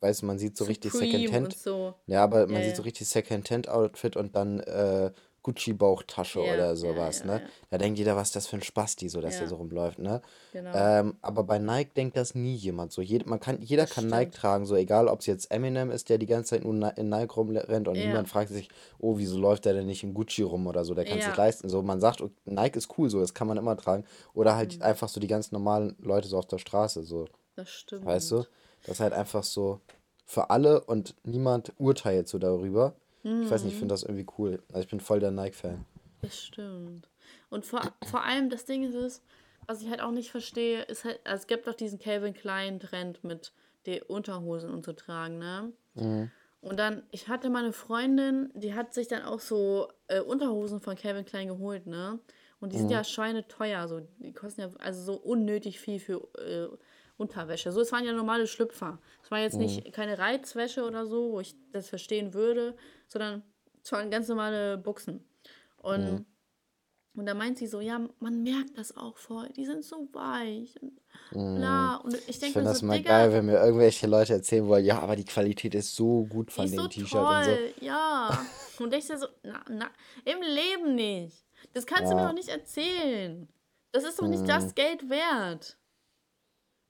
weißt du, man sieht so richtig Supreme und Secondhand, so. ja, aber Ja, man sieht so ja. richtig Secondhand-Outfit und dann äh, Gucci-Bauchtasche Ja, oder sowas, ja, ne? ja. Da denkt jeder, was ist das für ein Spasti, so dass der so rumläuft, ne? genau. Ähm, aber bei Nike denkt das nie jemand. So, jed man kann, jeder Das kann Nike stimmt. tragen, so egal, ob es jetzt Eminem ist, der die ganze Zeit nur in Nike rumrennt und niemand fragt sich, oh, wieso läuft der denn nicht in Gucci rum oder so, der kann es sich leisten. So, man sagt, Nike ist cool, so, das kann man immer tragen. Oder halt Mhm. einfach so die ganz normalen Leute so auf der Straße, so, Das weißt du? stimmt. Das ist halt einfach so für alle und niemand urteilt so darüber. Ich weiß nicht, ich Mhm. finde das irgendwie cool. Also ich bin voll der Nike-Fan. Das stimmt. Und vor, vor allem das Ding ist es, was ich halt auch nicht verstehe, ist halt, also es gibt doch diesen Calvin Klein Trend mit die Unterhosen und so tragen, ne? Mhm. Und dann, ich hatte mal eine Freundin, die hat sich dann auch so äh, Unterhosen von Calvin Klein geholt, ne? Und die sind Mhm. ja schweineteuer, so, die kosten ja also so unnötig viel für äh, Unterwäsche. So, es waren ja normale Schlüpfer. Es war jetzt Mhm. nicht keine Reizwäsche oder so, wo ich das verstehen würde, sondern es waren ganz normale Buchsen. Und, Mhm. und da meint sie so, ja, man merkt das auch voll, die sind so weich und Mhm. bla. Und ich denke finde das so, immer Digga, geil, wenn mir irgendwelche Leute erzählen wollen, ja, aber die Qualität ist so gut von so dem T-Shirt und so. ja. Und ich so, na, na, im Leben nicht. Das kannst du mir doch Ja. nicht erzählen. Das ist doch nicht Mhm. das Geld wert.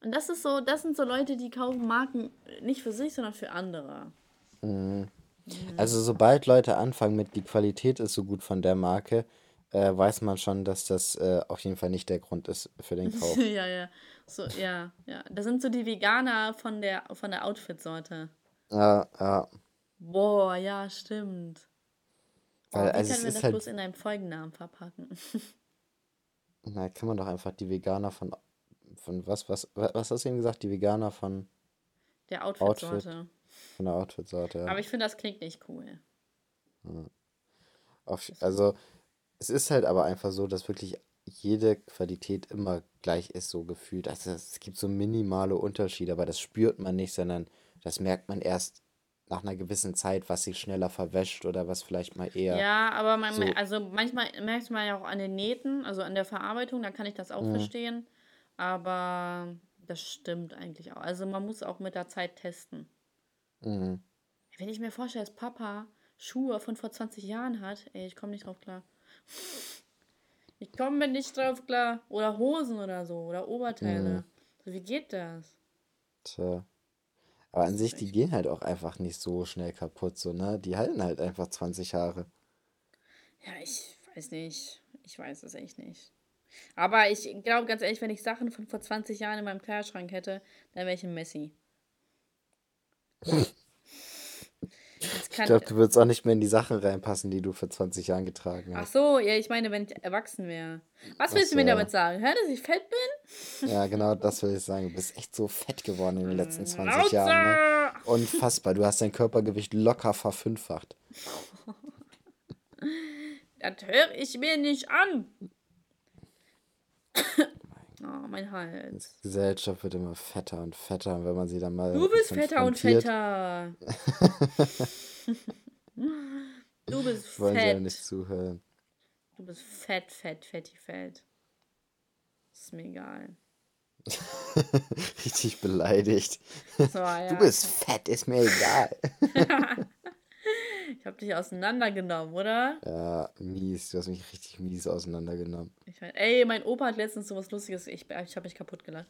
Und das ist so, das sind so Leute, die kaufen Marken nicht für sich, sondern für andere. Mhm. Mhm. Also sobald Leute anfangen mit, die Qualität ist so gut von der Marke, äh, weiß man schon, dass das äh, auf jeden Fall nicht der Grund ist für den Kauf. ja, ja. So, ja, ja. Das sind so die Veganer von der, von der Outfit-Sorte. Ja, ja. Boah, ja, stimmt. Weil, wie also können wir das halt, bloß in einem Folgennamen verpacken? na, kann man doch einfach die Veganer von, von was, was, wa- was hast du eben gesagt? Die Veganer von Der Outfit, Outfit-Sorte. Von der Outfit-Sorte, ja. Aber ich finde, das klingt nicht cool. Ja. Auf, Das also es ist halt aber einfach so, dass wirklich jede Qualität immer gleich ist, so gefühlt. Also es gibt so minimale Unterschiede, aber das spürt man nicht, sondern das merkt man erst nach einer gewissen Zeit, was sich schneller verwäscht oder was vielleicht mal eher Ja, aber man, so. also manchmal merkt man ja auch an den Nähten, also an der Verarbeitung, da kann ich das auch Mhm. verstehen. Aber das stimmt eigentlich auch. Also man muss auch mit der Zeit testen. Mhm. Wenn ich mir vorstelle, dass Papa Schuhe von vor 20 Jahren hat, ey, ich komme nicht drauf klar. Ich komme nicht drauf klar. Oder Hosen oder so. Oder Oberteile. Mhm. So, wie geht das? Tja. Aber an sich, die gehen halt auch einfach nicht so schnell kaputt, so, ne? Die halten halt einfach 20 Jahre. Ja, ich weiß nicht. Ich weiß es echt nicht. Aber ich glaube ganz ehrlich, wenn ich Sachen von vor 20 Jahren in meinem Kleiderschrank hätte, dann wäre ich ein Messi. Jetzt Ich kann. glaube, du würdest auch nicht mehr in die Sachen reinpassen, die du vor 20 Jahren getragen Ach hast. so, ja, ich meine, wenn ich erwachsen wäre. Was Ach willst du so, mir ja. damit sagen? Hä, dass ich fett bin? Ja, genau, das will ich sagen. Du bist echt so fett geworden in den letzten 20 Jahren, ne? Unfassbar. Du hast dein Körpergewicht locker verfünffacht. Das höre ich mir nicht an. Oh, mein Die Hals. Gesellschaft wird immer fetter und fetter, und wenn man sie dann mal Du bist fetter und fetter. Du bist wollen sie ja fett. nicht zuhören. Du bist fett, fett, fetti, fett. Ist mir egal. Richtig beleidigt. So, ja. Du bist fett, ist mir egal. Ich hab dich auseinandergenommen, oder? Ja, mies. Du hast mich richtig mies auseinandergenommen. Ich mein, ey, mein Opa hat letztens so was Lustiges. Ich, ich habe mich kaputt gelacht.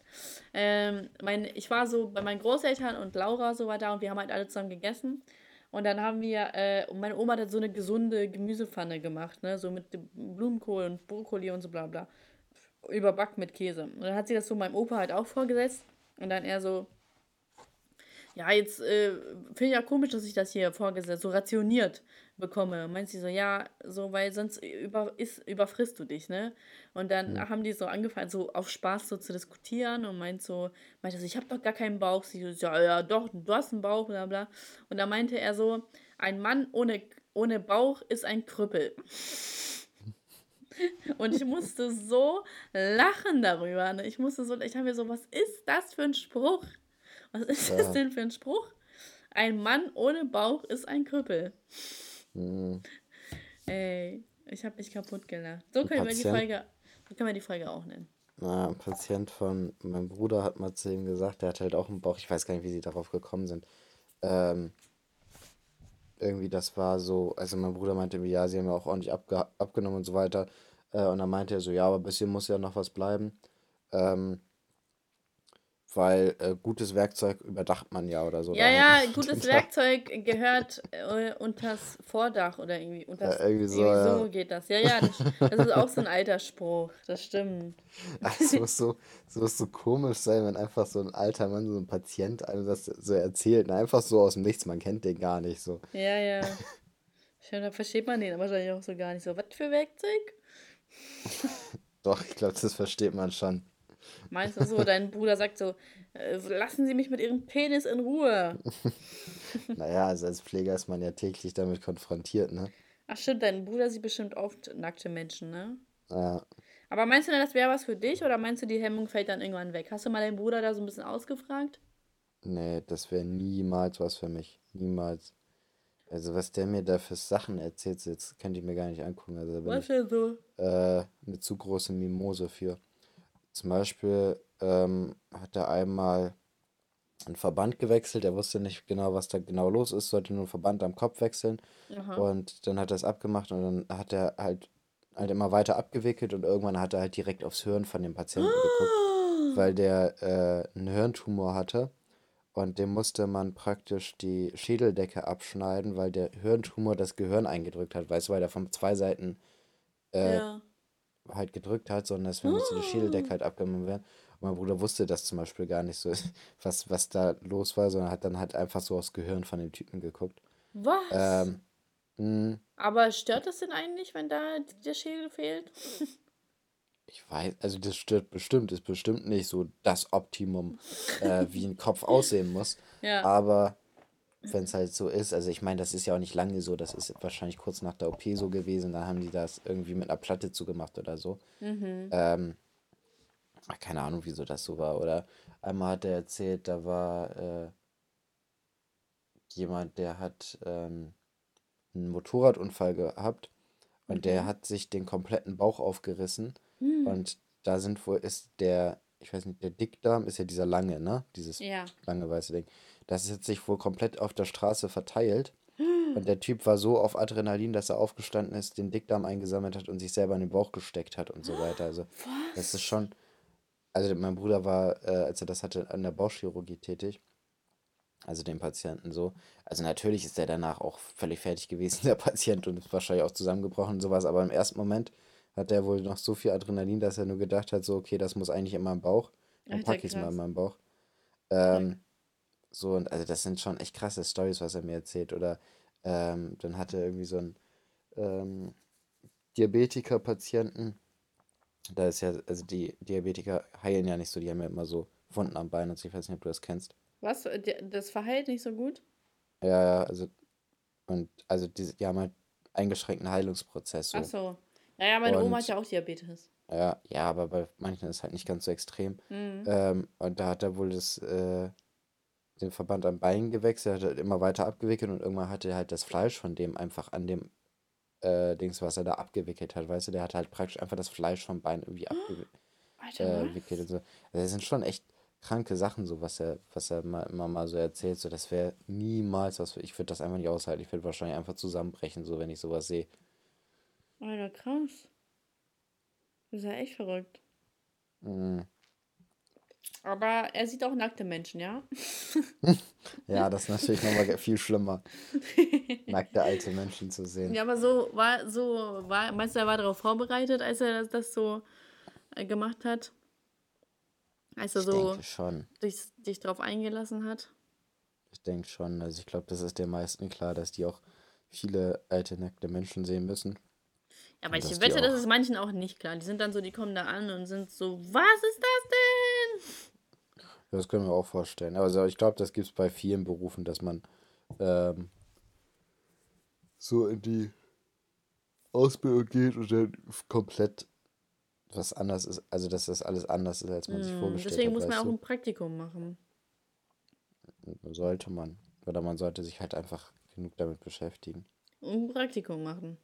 Ähm, mein, ich war so bei meinen Großeltern und Laura so war da und wir haben halt alle zusammen gegessen. Und dann haben wir, äh, meine Oma hat so eine gesunde Gemüsepfanne gemacht, ne? So mit Blumenkohl und Brokkoli und so bla bla. Überbackt mit Käse. Und dann hat sie das so meinem Opa halt auch vorgesetzt. Und dann er so, ja, jetzt äh, finde ich ja komisch, dass ich das hier vorgesetzt, so rationiert bekomme. Meint sie so, ja, so, weil sonst über, ist, überfrisst du dich, ne? Und dann Mhm. haben die so angefangen, so auf Spaß so zu diskutieren und meint so, meinte so, ich habe doch gar keinen Bauch. Sie so, ja, ja, doch, du hast einen Bauch, bla bla. Und da meinte er so, ein Mann ohne, ohne Bauch ist ein Krüppel. Und ich musste so lachen darüber. Ne? Ich musste so, ich habe mir so, was ist das für ein Spruch? Was ist das Ja. denn für ein Spruch? Ein Mann ohne Bauch ist ein Krüppel. Hm. Ey, ich habe mich kaputt gelacht. So können wir die Folge, so können wir die Folge auch nennen. na, ein Patient von meinem Bruder hat mal zu ihm gesagt, der hat halt auch einen Bauch. Ich weiß gar nicht, wie sie darauf gekommen sind. Ähm, irgendwie, das war so, also mein Bruder meinte irgendwie, ja, sie haben ja auch ordentlich abge abgenommen und so weiter. Äh, und dann meinte er so, ja, aber ein bisschen muss ja noch was bleiben. Ähm, weil äh, gutes Werkzeug überdacht man ja oder so. Ja, ja, gutes Werkzeug gehört äh, unters Vordach oder irgendwie. Unters, ja, irgendwie so, irgendwie so ja. geht das. Ja, ja, das, das ist auch so ein alter Spruch. Das stimmt. Es muss so, es muss so komisch sein, wenn einfach so ein alter Mann, so ein Patient einem das so erzählt. Und einfach so aus dem Nichts, man kennt den gar nicht so. Ja, ja. Schön, da versteht man den wahrscheinlich auch so gar nicht so. Was für Werkzeug? Doch, ich glaube, das versteht man schon. Meinst du so, dein Bruder sagt so, äh, lassen Sie mich mit Ihrem Penis in Ruhe. Naja, also als Pfleger ist man ja täglich damit konfrontiert, ne? Ach stimmt, dein Bruder sieht bestimmt oft nackte Menschen, ne? Ja, Aber meinst du denn, das wäre was für dich oder meinst du, die Hemmung fällt dann irgendwann weg? Hast du mal deinen Bruder da so ein bisschen ausgefragt? nee, das wäre niemals was für mich. Niemals. Also, was der mir da für Sachen erzählt, jetzt könnte ich mir gar nicht angucken. Also, Was denn so? äh, eine zu große Mimose für. Zum Beispiel ähm, hat er einmal einen Verband gewechselt. Er wusste nicht genau, was da genau los ist, sollte nur einen Verband am Kopf wechseln. Aha. Und dann hat er es abgemacht und dann hat er halt, halt immer weiter abgewickelt und irgendwann hat er halt direkt aufs Hirn von dem Patienten geguckt, weil der äh, einen Hirntumor hatte. Und dem musste man praktisch die Schädeldecke abschneiden, weil der Hirntumor das Gehirn eingedrückt hat. Weißt du, weil er von zwei Seiten äh, Ja. Halt gedrückt hat, sondern deswegen musste die Schädeldecke halt abgenommen werden. Und mein Bruder wusste das zum Beispiel gar nicht so, was, was da los war, sondern hat dann halt einfach so aufs Gehirn von dem Typen geguckt. Was? Ähm, mh, Aber stört das denn eigentlich, wenn da der Schädel fehlt? ich weiß, also das stört bestimmt, ist bestimmt nicht so das Optimum, äh, wie ein Kopf aussehen muss. Ja. Aber wenn es halt so ist, also ich meine, das ist ja auch nicht lange so, das ist wahrscheinlich kurz nach der OP so gewesen, dann haben die das irgendwie mit einer Platte zugemacht oder so. Mhm. Ähm, ach, keine Ahnung, wieso das so war. Oder einmal hat er erzählt, da war, äh, jemand, der hat ähm, einen Motorradunfall gehabt und der Mhm. hat sich den kompletten Bauch aufgerissen Hm. und da sind wohl, ist der, ich weiß nicht, der Dickdarm ist ja dieser lange, ne? Dieses Ja. lange weiße Ding. Das ist sich wohl komplett auf der Straße verteilt. Und der Typ war so auf Adrenalin, dass er aufgestanden ist, den Dickdarm eingesammelt hat und sich selber in den Bauch gesteckt hat und so weiter. Also das ist Was? schon, also mein Bruder war, äh, als er das hatte, an der Bauchchirurgie tätig, also den Patienten so. Also natürlich ist er danach auch völlig fertig gewesen, der Patient, und ist wahrscheinlich auch zusammengebrochen und sowas, aber im ersten Moment hat er wohl noch so viel Adrenalin, dass er nur gedacht hat, so, okay, das muss eigentlich in meinem Bauch, dann packe ich es mal in meinen Bauch. Ähm, so, und also das sind schon echt krasse Stories, was er mir erzählt. Oder ähm, dann hat er irgendwie so einen ähm, Diabetiker-Patienten. Da ist ja, also die Diabetiker heilen ja nicht so, die haben ja immer so Wunden am Bein und so. Ich weiß nicht, ob du das kennst. Was? Das verhält nicht so gut? Ja, ja, also, und also die, die haben halt eingeschränkten Heilungsprozess Ach so. so. Ja, ja, meine Oma hat Und ja auch Diabetes. ja, ja, aber bei manchen ist halt nicht ganz so extrem. Mhm. Ähm, und da hat er wohl das, äh, den Verband am Bein gewechselt, hat er immer weiter abgewickelt und irgendwann hatte er halt das Fleisch von dem einfach an dem äh, Dings, was er da abgewickelt hat, weißt du, der hat halt praktisch einfach das Fleisch vom Bein irgendwie Alter, abgewickelt und so. Also das sind schon echt kranke Sachen, so was er, was er mal, immer mal so erzählt. So, das wäre niemals was für, ich würde das einfach nicht aushalten. Ich würde wahrscheinlich einfach zusammenbrechen, so wenn ich sowas sehe. Alter, krass. Das ist ja echt verrückt. Mhm. Aber er sieht auch nackte Menschen, ja? Ja, das ist natürlich nochmal viel schlimmer, nackte alte Menschen zu sehen. Ja, aber so war, so war, meinst du, er war darauf vorbereitet, als er das, das so äh, gemacht hat? Als er Ich so schon. dich, dich drauf eingelassen hat? Ich denke schon. Also ich glaube, das ist den meisten klar, dass die auch viele alte nackte Menschen sehen müssen. Ja, aber Und ich wette, das ist manchen auch nicht klar. Die sind dann so, die kommen da an und sind so, was ist das können wir auch vorstellen. Also ich glaube, das gibt es bei vielen Berufen, dass man ähm, so in die Ausbildung geht und dann komplett was anders ist. Also dass das alles anders ist, als man sich Hm, vorgestellt deswegen hat, muss man auch du? ein Praktikum machen. Sollte man. Oder man sollte sich halt einfach genug damit beschäftigen. Ein Praktikum machen.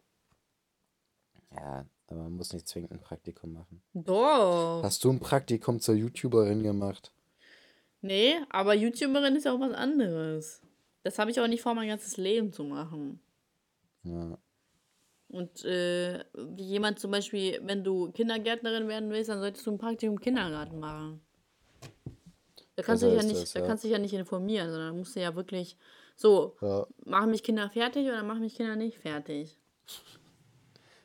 Ja, aber man muss nicht zwingend ein Praktikum machen. Doch. Hast du ein Praktikum zur YouTuberin gemacht? Nee, aber YouTuberin ist ja auch was anderes. Das habe ich auch nicht vor, mein ganzes Leben zu machen. Ja. Und äh, wie jemand zum Beispiel, wenn du Kindergärtnerin werden willst, dann solltest du ein Praktikum im Kindergarten machen. Da kannst du dich ja nicht, das, da ja. kannst du dich ja nicht informieren, sondern musst du ja wirklich so, Ja. machen mich Kinder fertig oder machen mich Kinder nicht fertig.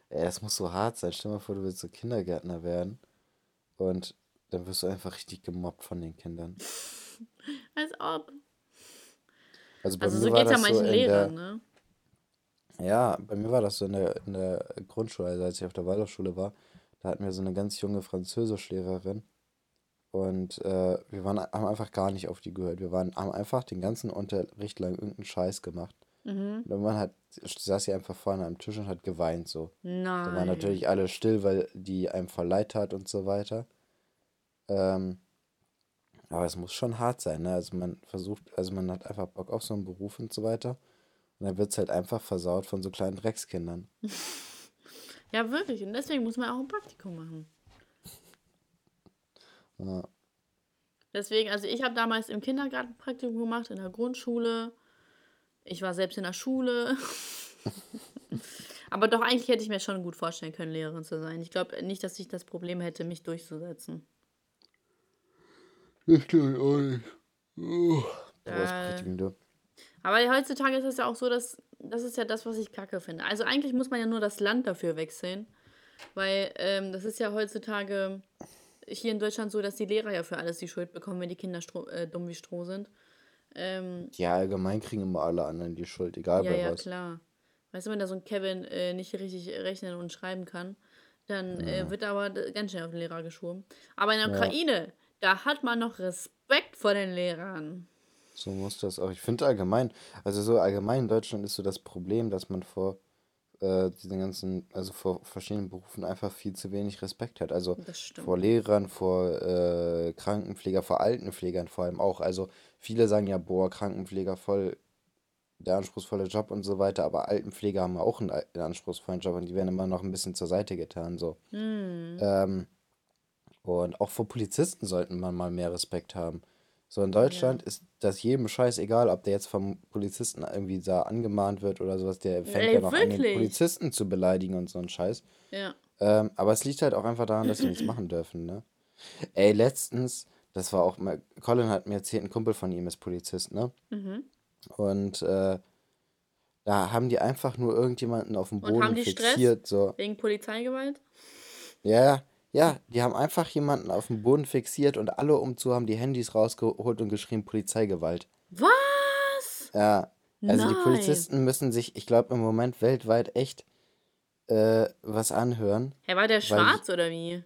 Ey, das muss so hart sein. Stell dir mal vor, du willst so Kindergärtner werden und dann wirst du einfach richtig gemobbt von den Kindern. Als ob. Also bei Also mir so war geht's ja so manchen in Lehrern, der, ne? ja, bei mir war das so in der, in der Grundschule, also als ich auf der Waldorfschule war, da hatten wir so eine ganz junge Französischlehrerin und äh, wir waren, haben einfach gar nicht auf die gehört. Wir waren, haben einfach den ganzen Unterricht lang irgendeinen Scheiß gemacht. Mhm. Und irgendwann hat, saß sie einfach vorne am Tisch und hat geweint so. Da waren Nein. natürlich alle still, weil die einem voll leid tat und so weiter. Ähm, aber es muss schon hart sein, ne? Also man versucht, also man hat einfach Bock auf so einen Beruf und so weiter. Und dann wird es halt einfach versaut von so kleinen Dreckskindern. Ja, wirklich. Und deswegen muss man auch ein Praktikum machen. Ja, Deswegen, also ich habe damals im Kindergarten Praktikum gemacht, in der Grundschule. Ich war selbst in der Schule. Aber doch, eigentlich hätte ich mir schon gut vorstellen können, Lehrerin zu sein. Ich glaube nicht, dass ich das Problem hätte, mich durchzusetzen. Ich glaube auch nicht. Oh. Aber das Äh. Aber heutzutage ist es ja auch so, dass das ist ja das, was ich kacke finde. Also eigentlich muss man ja nur das Land dafür wechseln. Weil ähm, das ist ja heutzutage hier in Deutschland so, dass die Lehrer ja für alles die Schuld bekommen, wenn die Kinder äh, dumm wie Stroh sind. Ähm, Ja, allgemein kriegen immer alle anderen die Schuld, egal Ja, bei ja, was. klar. Weißt du, wenn da so ein Kevin äh, nicht richtig rechnen und schreiben kann, dann äh, Ja. wird er aber ganz schnell auf den Lehrer geschoben. Aber in der Ja. Ukraine, da hat man noch Respekt vor den Lehrern. So muss das auch. Ich finde allgemein, also so allgemein in Deutschland ist so das Problem, dass man vor äh, diesen ganzen, also vor verschiedenen Berufen einfach viel zu wenig Respekt hat. Also vor Lehrern, vor äh, Krankenpfleger, vor Altenpflegern vor allem auch. Also viele sagen ja, boah, Krankenpfleger voll der anspruchsvolle Job und so weiter, aber Altenpfleger haben auch einen, einen anspruchsvollen Job und die werden immer noch ein bisschen zur Seite getan, so. Hm. Ähm, und auch vor Polizisten sollten man mal mehr Respekt haben. So in Deutschland Ja. ist das jedem Scheiß egal, ob der jetzt vom Polizisten irgendwie da angemahnt wird oder sowas. Der fängt ja Ey, noch an, den wirklich? Polizisten zu beleidigen und so ein Scheiß. Ja. Ähm, aber es liegt halt auch einfach daran, dass sie nichts machen dürfen, ne? Ey, letztens, das war auch mal, Colin hat mir erzählt, ein Kumpel von ihm ist Polizist, ne? Mhm. Und äh, da haben die einfach nur irgendjemanden auf dem Boden die Stress? fixiert, so. Wegen Polizeigewalt? Ja, ja, die haben einfach jemanden auf dem Boden fixiert und alle um zu haben die Handys rausgeholt und geschrien Polizeigewalt. Was? Ja, also die Nein. Polizisten müssen sich, ich glaube, im Moment weltweit echt äh, was anhören. Hä, war der schwarz oder wie?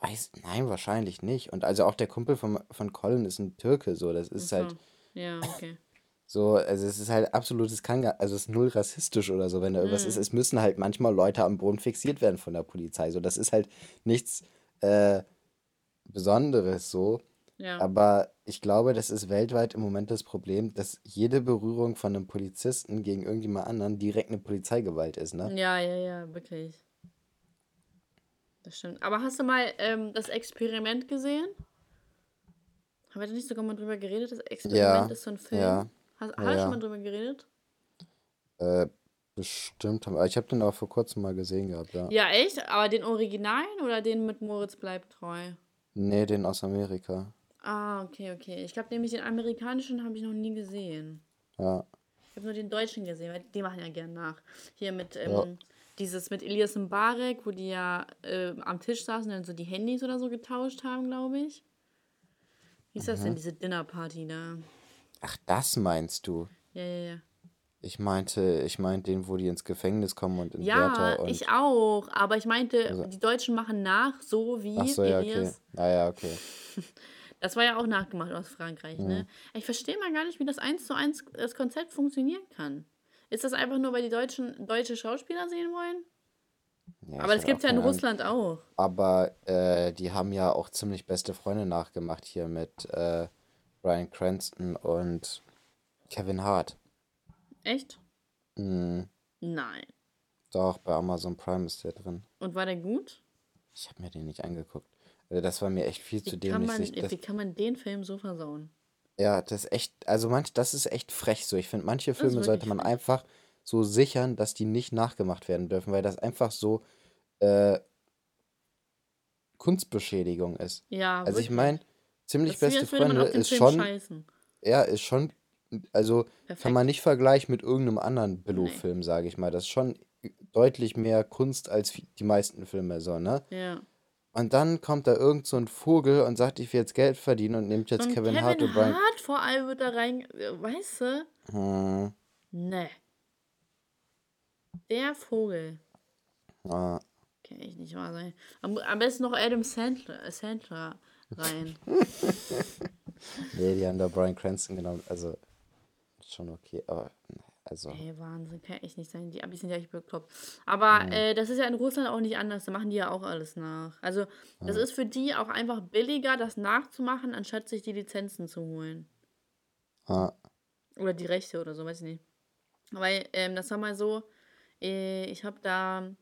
Weiß, nein, wahrscheinlich nicht. Und also auch der Kumpel von, von Colin ist ein Türke, so, das ist halt Ach so. Ja, okay. So, also es ist halt absolutes Kanga, also es ist null rassistisch oder so, wenn da irgendwas Mhm. ist. Es müssen halt manchmal Leute am Boden fixiert werden von der Polizei, so, das ist halt nichts äh, Besonderes, so. Ja. Aber ich glaube, das ist weltweit im Moment das Problem, dass jede Berührung von einem Polizisten gegen irgendjemand anderen direkt eine Polizeigewalt ist, ne? Ja, ja, ja, wirklich. Das stimmt. Aber hast du mal ähm, das Experiment gesehen? Haben wir da nicht sogar mal drüber geredet? Das Experiment Ja, ist so ein Film. ja, Hast, ja, hast du schon ja. mal drüber geredet? Äh, bestimmt. Ich habe den auch vor kurzem mal gesehen gehabt, ja. Ja, echt? Aber den Originalen oder den mit Moritz bleibt treu? Nee, den aus Amerika. Ah, okay, okay. Ich glaube nämlich den amerikanischen habe ich noch nie gesehen. Ja. Ich habe nur den deutschen gesehen, weil die machen ja gern nach. Hier mit Ja. ähm, dieses mit Elias Mbarek, wo die ja äh, am Tisch saßen und dann so die Handys oder so getauscht haben, glaube ich. Wie ist das Mhm. denn, diese Dinnerparty da? Ach, das meinst du? Ja, ja, ja. Ich meinte, ich meinte den, wo die ins Gefängnis kommen und in Ja, und. ich auch. Aber ich meinte, Also, die Deutschen machen nach, so wie ach so, ja, okay. Elias. Ja, okay. Das war ja auch nachgemacht aus Frankreich, Mhm. ne? Ich verstehe mal gar nicht, wie das eins zu eins das Konzept funktionieren kann. Ist das einfach nur, weil die Deutschen deutsche Schauspieler sehen wollen? Ja, Aber das gibt es ja in. Russland auch. Aber äh, die haben ja auch ziemlich beste Freunde nachgemacht hier mit äh, Bryan Cranston und Kevin Hart. Echt? Mhm. Nein. Doch, bei Amazon Prime ist der drin. Und war der gut? Ich habe mir den nicht angeguckt. Also das war mir echt viel zu Wie kann, dämlich. man, sich wie kann man den Film so versauen? ja, das ist echt, also manch, das ist echt frech so. Ich finde, manche Filme sollte man frech. einfach so sichern, dass die nicht nachgemacht werden dürfen, weil das einfach so äh, Kunstbeschädigung ist. Ja, Also ich meine, ziemlich Das beste Freunde ist schon, scheißen. ja, ist schon, also kann Perfekt. man nicht vergleichen mit irgendeinem anderen Nee. Billo-Film, sage ich mal. Das ist schon deutlich mehr Kunst als die meisten Filme so, ne? Ja. Und dann kommt da irgend so ein Vogel und sagt, ich will jetzt Geld verdienen und nimmt jetzt Und Kevin Kevin Hart und Brian. Hart vor allem wird da rein, weißt du? Hm, Ne. Der Vogel. ah, Kann echt nicht wahr sein. Am, am besten noch Adam Sandler, äh, Sandler rein. nee, die haben da Brian Cranston genommen. Also, schon okay, aber, also, Ey, Wahnsinn, kann echt nicht sein. Die Abis sind ja echt bekloppt. Aber hm, äh, das ist ja in Russland auch nicht anders. Da machen die ja auch alles nach. Also, das ja. ist für die auch einfach billiger, das nachzumachen, anstatt sich die Lizenzen zu holen. Ah, Oder die Rechte oder so, weiß ich nicht. Weil, ähm, das war mal so, äh, ich habe da,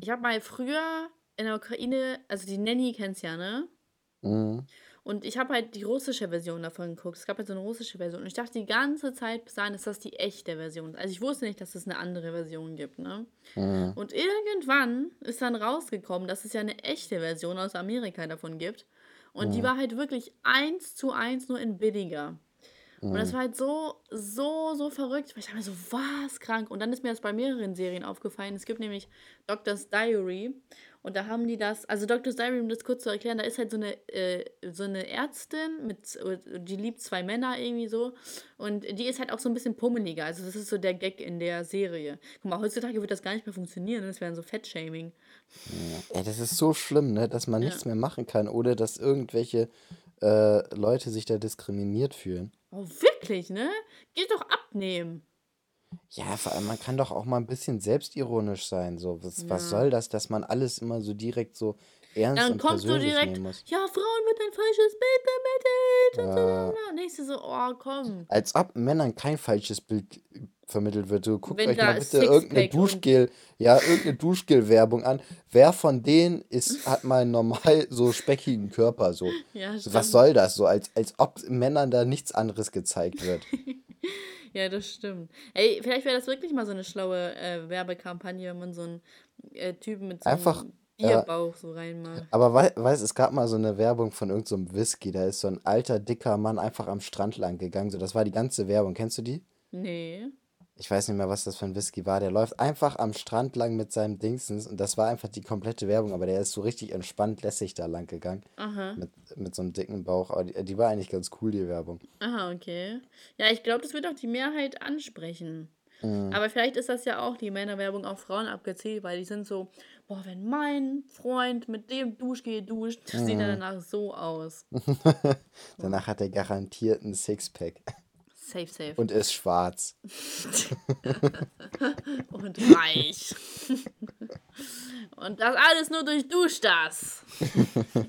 ich habe mal früher in der Ukraine, also die Nanny kennst ja, ne? Mhm, Und ich habe halt die russische Version davon geguckt. Es gab halt so eine russische Version. Und ich dachte die ganze Zeit bis dahin, dass das die echte Version ist. Also ich wusste nicht, dass es eine andere Version gibt, ne? mhm, Und irgendwann ist dann rausgekommen, dass es ja eine echte Version aus Amerika davon gibt. Und die mhm, war halt wirklich eins zu eins nur in billiger. Und das mhm, war halt so, so, so verrückt. Weil ich dachte mir so, was krank. Und dann ist mir das bei mehreren Serien aufgefallen. Es gibt nämlich Doctor's Diary. Und da haben die das, also Doctor's Diary, um das kurz zu erklären, da ist halt so eine, äh, so eine Ärztin, mit, die liebt zwei Männer irgendwie so. Und die ist halt auch so ein bisschen pummeliger. Also das ist so der Gag in der Serie. Guck mal, heutzutage wird das gar nicht mehr funktionieren. Das wäre so Fettshaming. ja. Ey, das ist so schlimm, ne, dass man Ja. nichts mehr machen kann, ohne dass irgendwelche äh, Leute sich da diskriminiert fühlen. Oh, wirklich, ne? Geht doch abnehmen. Ja, vor allem, man kann doch auch mal ein bisschen selbstironisch sein. So, was, was Ja. soll das, dass man alles immer so direkt so ernst Dann und kommst du persönlich direkt, nehmen musst. ja, Frauen wird ein falsches Bild vermittelt. Und Ja. so. Und nächste so, oh, komm. Als ob Männern kein falsches Bild vermittelt wird. So, guckt Wenn euch da mal bitte irgendeine Sixpack und- Duschgel, ja, irgendeine Duschgel-Werbung an. Wer von denen ist, hat mal einen normal so speckigen Körper? So. Ja, So, stimmt. was soll das? So, als, als ob Männern da nichts anderes gezeigt wird. Ja, das stimmt. Ey, vielleicht wäre das wirklich mal so eine schlaue äh, Werbekampagne, wenn man so einen äh, Typen mit so Einfach, einem ja. Bierbauch so reinmacht. Aber wei weißt, es gab mal so eine Werbung von irgendeinem so Whisky. Da ist so ein alter, dicker Mann einfach am Strand lang gegangen. So, das war die ganze Werbung. Kennst du die? Nee. Ich weiß nicht mehr, was das für ein Whisky war. Der läuft einfach am Strand lang mit seinem Dingsens und das war einfach die komplette Werbung, aber der ist so richtig entspannt lässig da lang gegangen. Aha. Mit, mit so einem dicken Bauch. Aber die, die war eigentlich ganz cool, die Werbung. Aha, okay. Ja, ich glaube, das wird auch die Mehrheit ansprechen. Mhm. Aber vielleicht ist das ja auch die Männerwerbung auf Frauen abgezielt, weil die sind so, boah, wenn mein Freund mit dem Duschgel duscht, das sieht Mhm. er danach so aus. Danach hat er garantiert ein Sixpack Safe, safe. und ist schwarz. Und reich. Und das alles nur durch Duschdas.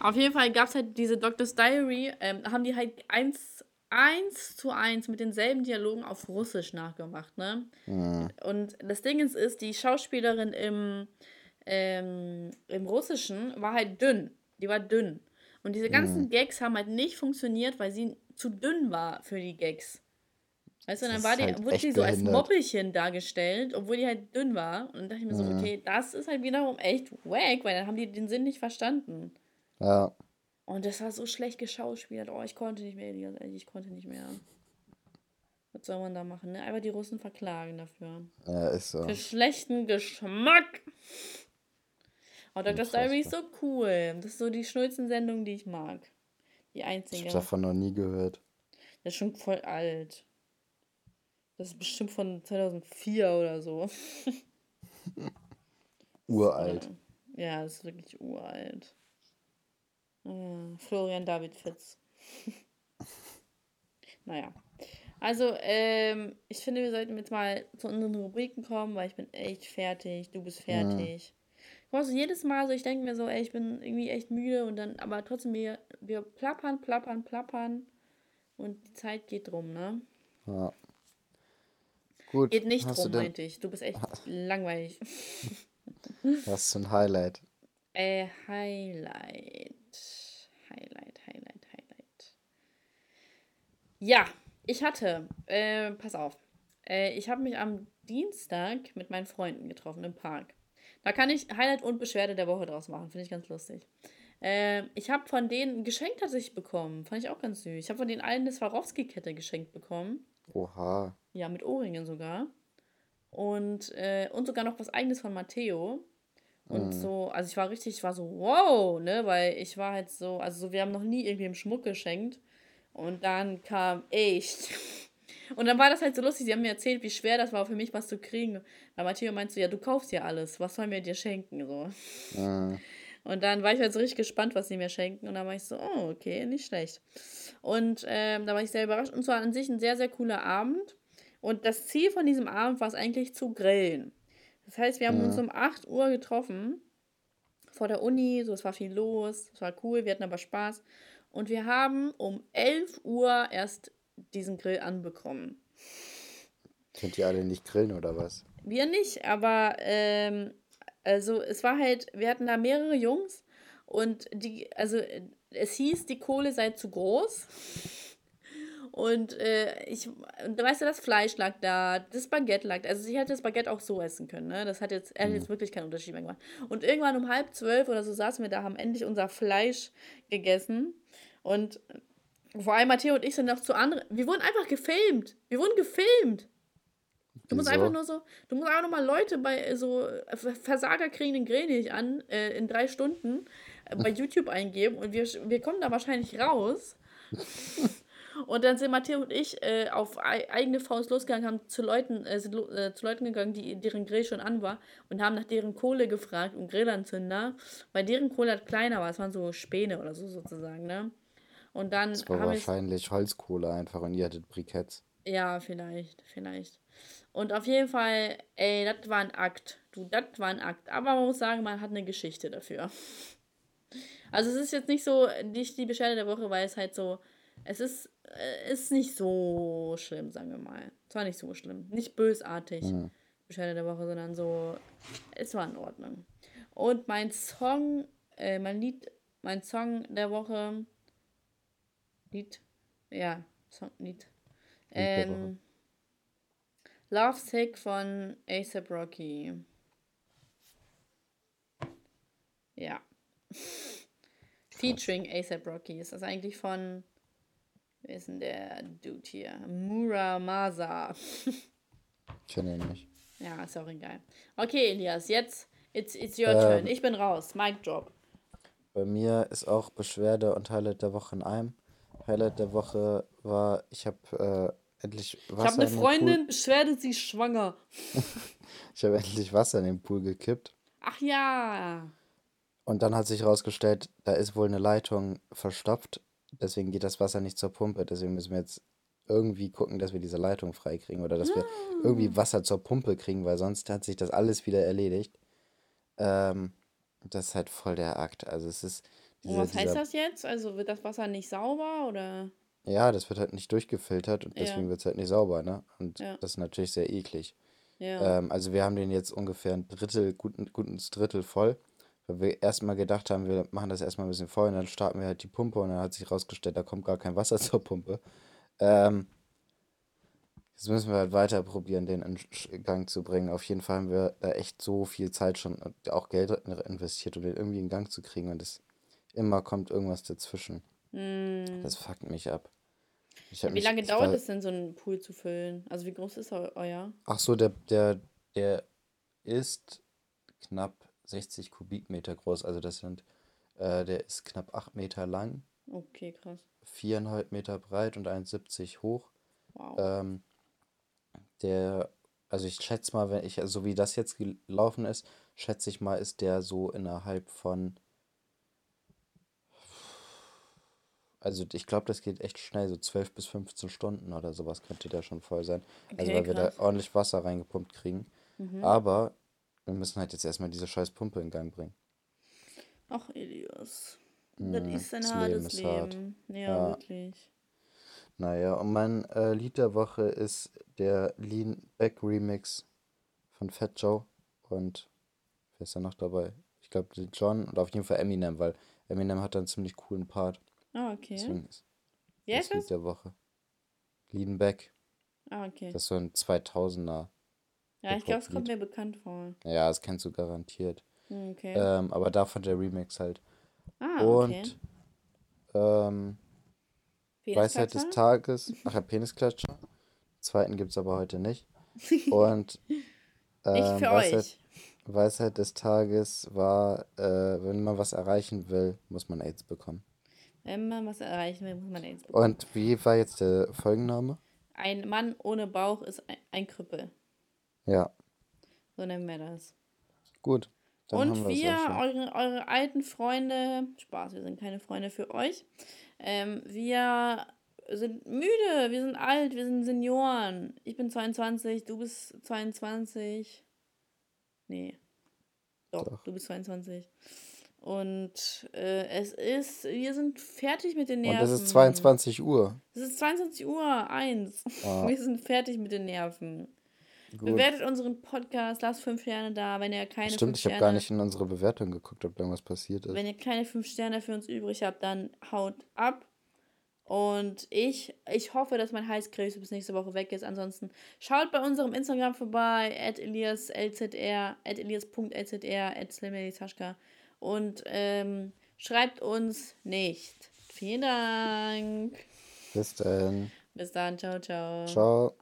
Auf jeden Fall gab es halt diese Doctor's Diary, ähm, haben die halt eins, eins zu eins mit denselben Dialogen auf Russisch nachgemacht, ne? Und das Ding ist, ist, die Schauspielerin im, ähm, im Russischen war halt dünn. Die war dünn. Und diese ganzen Gags haben halt nicht funktioniert, weil sie zu dünn war für die Gags. Weißt du, dann war die, halt wurde die so als behindert. Moppelchen dargestellt, obwohl die halt dünn war. Und dann dachte ich mir so, okay, das ist halt wiederum echt wack, weil dann haben die den Sinn nicht verstanden. Ja, Und das war so schlecht geschauspielert. Oh, ich konnte nicht mehr, ich konnte nicht mehr. Was soll man da machen, ne? Einfach die Russen verklagen dafür. ja, ist so. Für schlechten Geschmack. Oh, Dr. Diary ist so cool. Das ist so die Schnulzen-Sendung, die ich mag. Die Ich einzige. hab davon noch nie gehört. Das ist schon voll alt. Das ist bestimmt von 2004 oder so. Uralt. Ja, das ist wirklich uralt. Äh, Florian David Fitz. naja. Also, ähm, ich finde, wir sollten jetzt mal zu unseren Rubriken kommen, weil ich bin echt fertig. Du bist fertig. Mal, so jedes Mal so, ich denke mir so, ey, ich bin irgendwie echt müde und dann, aber trotzdem, wir, wir plappern, plappern, plappern und die Zeit geht rum, ne? Ja. Gut. Geht nicht rum, du denn, meinte ich. Du bist echt langweilig. Was ist ein Highlight? Äh, Highlight. Highlight, Highlight, Highlight. Ja, ich hatte, äh, pass auf. Äh, ich habe mich am Dienstag mit meinen Freunden getroffen im Park. Da kann ich Highlight und Beschwerde der Woche draus machen. Finde ich ganz lustig. Äh, ich habe von denen ein Geschenk tatsächlich bekommen. Fand ich auch ganz süß. Ich habe von denen allen eine Swarovski-Kette geschenkt bekommen. Oha. Ja, mit Ohrringen sogar. Und, äh, und sogar noch was eigenes von Matteo. Und so, also ich war richtig, ich war so, wow, ne, weil ich war halt so, also so, wir haben noch nie irgendwie im Schmuck geschenkt. Und dann kam echt. Und dann war das halt so lustig, sie haben mir erzählt, wie schwer das war für mich, was zu kriegen. Weil Matteo meinte so, ja, du kaufst ja alles, was sollen wir dir schenken, so. Äh, Und dann war ich halt so richtig gespannt, was sie mir schenken. Und dann war ich so, oh, okay, nicht schlecht. Und ähm, da war ich sehr überrascht. Und zwar an sich ein sehr, sehr cooler Abend. Und das Ziel von diesem Abend war es eigentlich zu grillen. Das heißt, wir haben uns um 8 Uhr getroffen vor der Uni. So, es war viel los. Es war cool. Wir hatten aber Spaß. Und wir haben um 11 Uhr erst diesen Grill anbekommen. könnt ihr alle nicht grillen oder was? Wir nicht, aber ähm, also es war halt, wir hatten da mehrere Jungs und die, also es hieß, die Kohle sei zu groß. Und äh, ich, und weißt du, das Fleisch lag da, das Baguette lag da. Also ich hätte das Baguette auch so essen können, ne? Das hat jetzt, er hat jetzt wirklich keinen Unterschied mehr gemacht. Und irgendwann um halb zwölf oder so saßen wir da, haben endlich unser Fleisch gegessen. Und vor allem Matteo und ich sind noch zu anderen. Wir wurden einfach gefilmt. Wir wurden gefilmt. Du musst einfach nur so, du musst einfach nur mal Leute bei äh, so äh, Versager kriegen den Grill nicht an äh, in drei Stunden äh, bei YouTube eingeben und wir, wir kommen da wahrscheinlich raus. Und dann sind Matteo und ich äh, auf ei- eigene Faust losgegangen, haben zu Leuten, äh, sind zu Leuten gegangen, die deren Grill schon an war und haben nach deren Kohle gefragt und Grillanzünder, weil deren Kohle halt kleiner war. Es waren so Späne oder so sozusagen, ne? Und dann Das war wahrscheinlich Holzkohle einfach und ihr hattet Briketts. Ja, vielleicht, vielleicht. Und auf jeden Fall, ey, das war ein Akt. Du, das war ein Akt. Aber man muss sagen, man hat eine Geschichte dafür. Also es ist jetzt nicht so, nicht die Beschwerde der Woche, weil es halt so, es ist, äh, ist nicht so schlimm, sagen wir mal. Es war nicht so schlimm. Nicht bösartig. Mhm. Beschwerde der Woche, sondern so, es war in Ordnung. Und mein Song, äh, mein Lied, mein Song der Woche, Lied, ja, Song, Lied, ähm, Love Sick von ASAP Rocky. Ja. Featuring ASAP Rocky. Ist das eigentlich von. Wer ist denn der Dude hier? Muramasa. Ich kenne ihn nicht. Ja, ist auch egal. Okay, Elias, jetzt it's, it's your ähm, turn. Ich bin raus. Mic drop. Bei mir ist auch Beschwerde und Highlight der Woche in einem. Highlight der Woche war, ich habe äh, endlich Wasser. Ich habe eine Freundin, Beschwerde, sie ist schwanger. ich habe endlich Wasser in den Pool gekippt. Ach ja. Und dann hat sich herausgestellt, da ist wohl eine Leitung verstopft. Deswegen geht das Wasser nicht zur Pumpe. Deswegen müssen wir jetzt irgendwie gucken, dass wir diese Leitung freikriegen oder dass wir irgendwie ah. Wasser zur Pumpe kriegen, weil sonst hat sich das alles wieder erledigt. Ähm, das ist halt voll der Akt. Also es ist. Diese, was heißt dieser, das jetzt? Also wird das Wasser nicht sauber oder? Ja, das wird halt nicht durchgefiltert und deswegen ja. wird es halt nicht sauber, ne? Und ja. das ist natürlich sehr eklig. Ja. Ähm, also wir haben den jetzt ungefähr ein Drittel, gut, gutes Drittel voll. Weil wir erstmal gedacht haben, wir machen das erstmal ein bisschen voll und dann starten wir halt die Pumpe und dann hat sich rausgestellt, da kommt gar kein Wasser zur Pumpe. Ähm, jetzt müssen wir halt weiter probieren, den in Gang zu bringen. Auf jeden Fall haben wir da echt so viel Zeit schon und auch Geld investiert, um den irgendwie in Gang zu kriegen. Und es immer kommt irgendwas dazwischen. Mm. Das fuckt mich ab. wie mich, lange dauert es denn, so einen Pool zu füllen? Also wie groß ist euer? Ach so, der, der, der ist knapp 60 Kubikmeter groß. Also das sind, äh, der ist knapp 8 Meter lang. Okay, krass. 4,5 Meter breit und 1,70 hoch. Wow. Ähm, der, also ich schätze mal, wenn ich, also so wie das jetzt gelaufen ist, schätze ich mal, ist der so innerhalb von. Also ich glaube, das geht echt schnell, so 12 bis 15 Stunden oder sowas könnte der schon voll sein. Also okay, weil wir da ordentlich Wasser reingepumpt kriegen. Mhm. Aber wir müssen halt jetzt erstmal diese scheiß Pumpe in Gang bringen. Ach, Elias. Das mhm, ist ein das hartes Leben. Hart. Ja, ja, wirklich. Naja, und mein äh, Lied der Woche ist der Lean Back Remix von Fat Joe. Und wer ist da noch dabei? Ich glaube, John und auf jeden Fall Eminem, weil Eminem hat da einen ziemlich coolen Part. Ah, okay. Deswegen ist das Lied der Woche. Lean Back. Ah, okay. Das ist so ein 2000er. Ja, ich glaube, es kommt mir bekannt vor. Ja, das kennst du garantiert. Hm, okay. Ähm, aber davon der Remix halt. Ah, okay. Und ähm, Weisheit des Tages. Ach ja, Penisklatscher. Zweiten gibt es aber heute nicht. Und ähm, Weisheit, euch. Weisheit des Tages war, äh, wenn man was erreichen will, muss man AIDS bekommen. Wenn man was erreichen will, muss man AIDS bekommen. Und wie war jetzt der Folgenname? Ein Mann ohne Bauch ist ein, ein Krüppel. Ja. So nennen wir das. Gut. Und wir, eure, eure alten Freunde, Spaß, wir sind keine Freunde für euch. Ähm, wir sind müde, wir sind alt, wir sind Senioren. Ich bin 22, du bist 22. Nee. Doch, Doch. du bist 22. Und äh, es ist, wir sind fertig mit den Nerven. Und es ist 22 Uhr. Es ist 22 Uhr, eins. Ah. Wir sind fertig mit den Nerven. Gut. Bewertet unseren Podcast, lasst fünf Sterne da, wenn ihr keine Stimmt, ich habe gar nicht in unsere Bewertung geguckt, ob irgendwas passiert ist. Wenn ihr keine fünf Sterne für uns übrig habt, dann haut ab. Und ich, ich hoffe, dass mein Heißkrebs bis nächste Woche weg ist. Ansonsten schaut bei unserem Instagram vorbei, at eliaslzr, at elias.lzr, at Und ähm, schreibt uns nicht. Vielen Dank. Bis dann. Bis dann. Ciao, ciao. Ciao.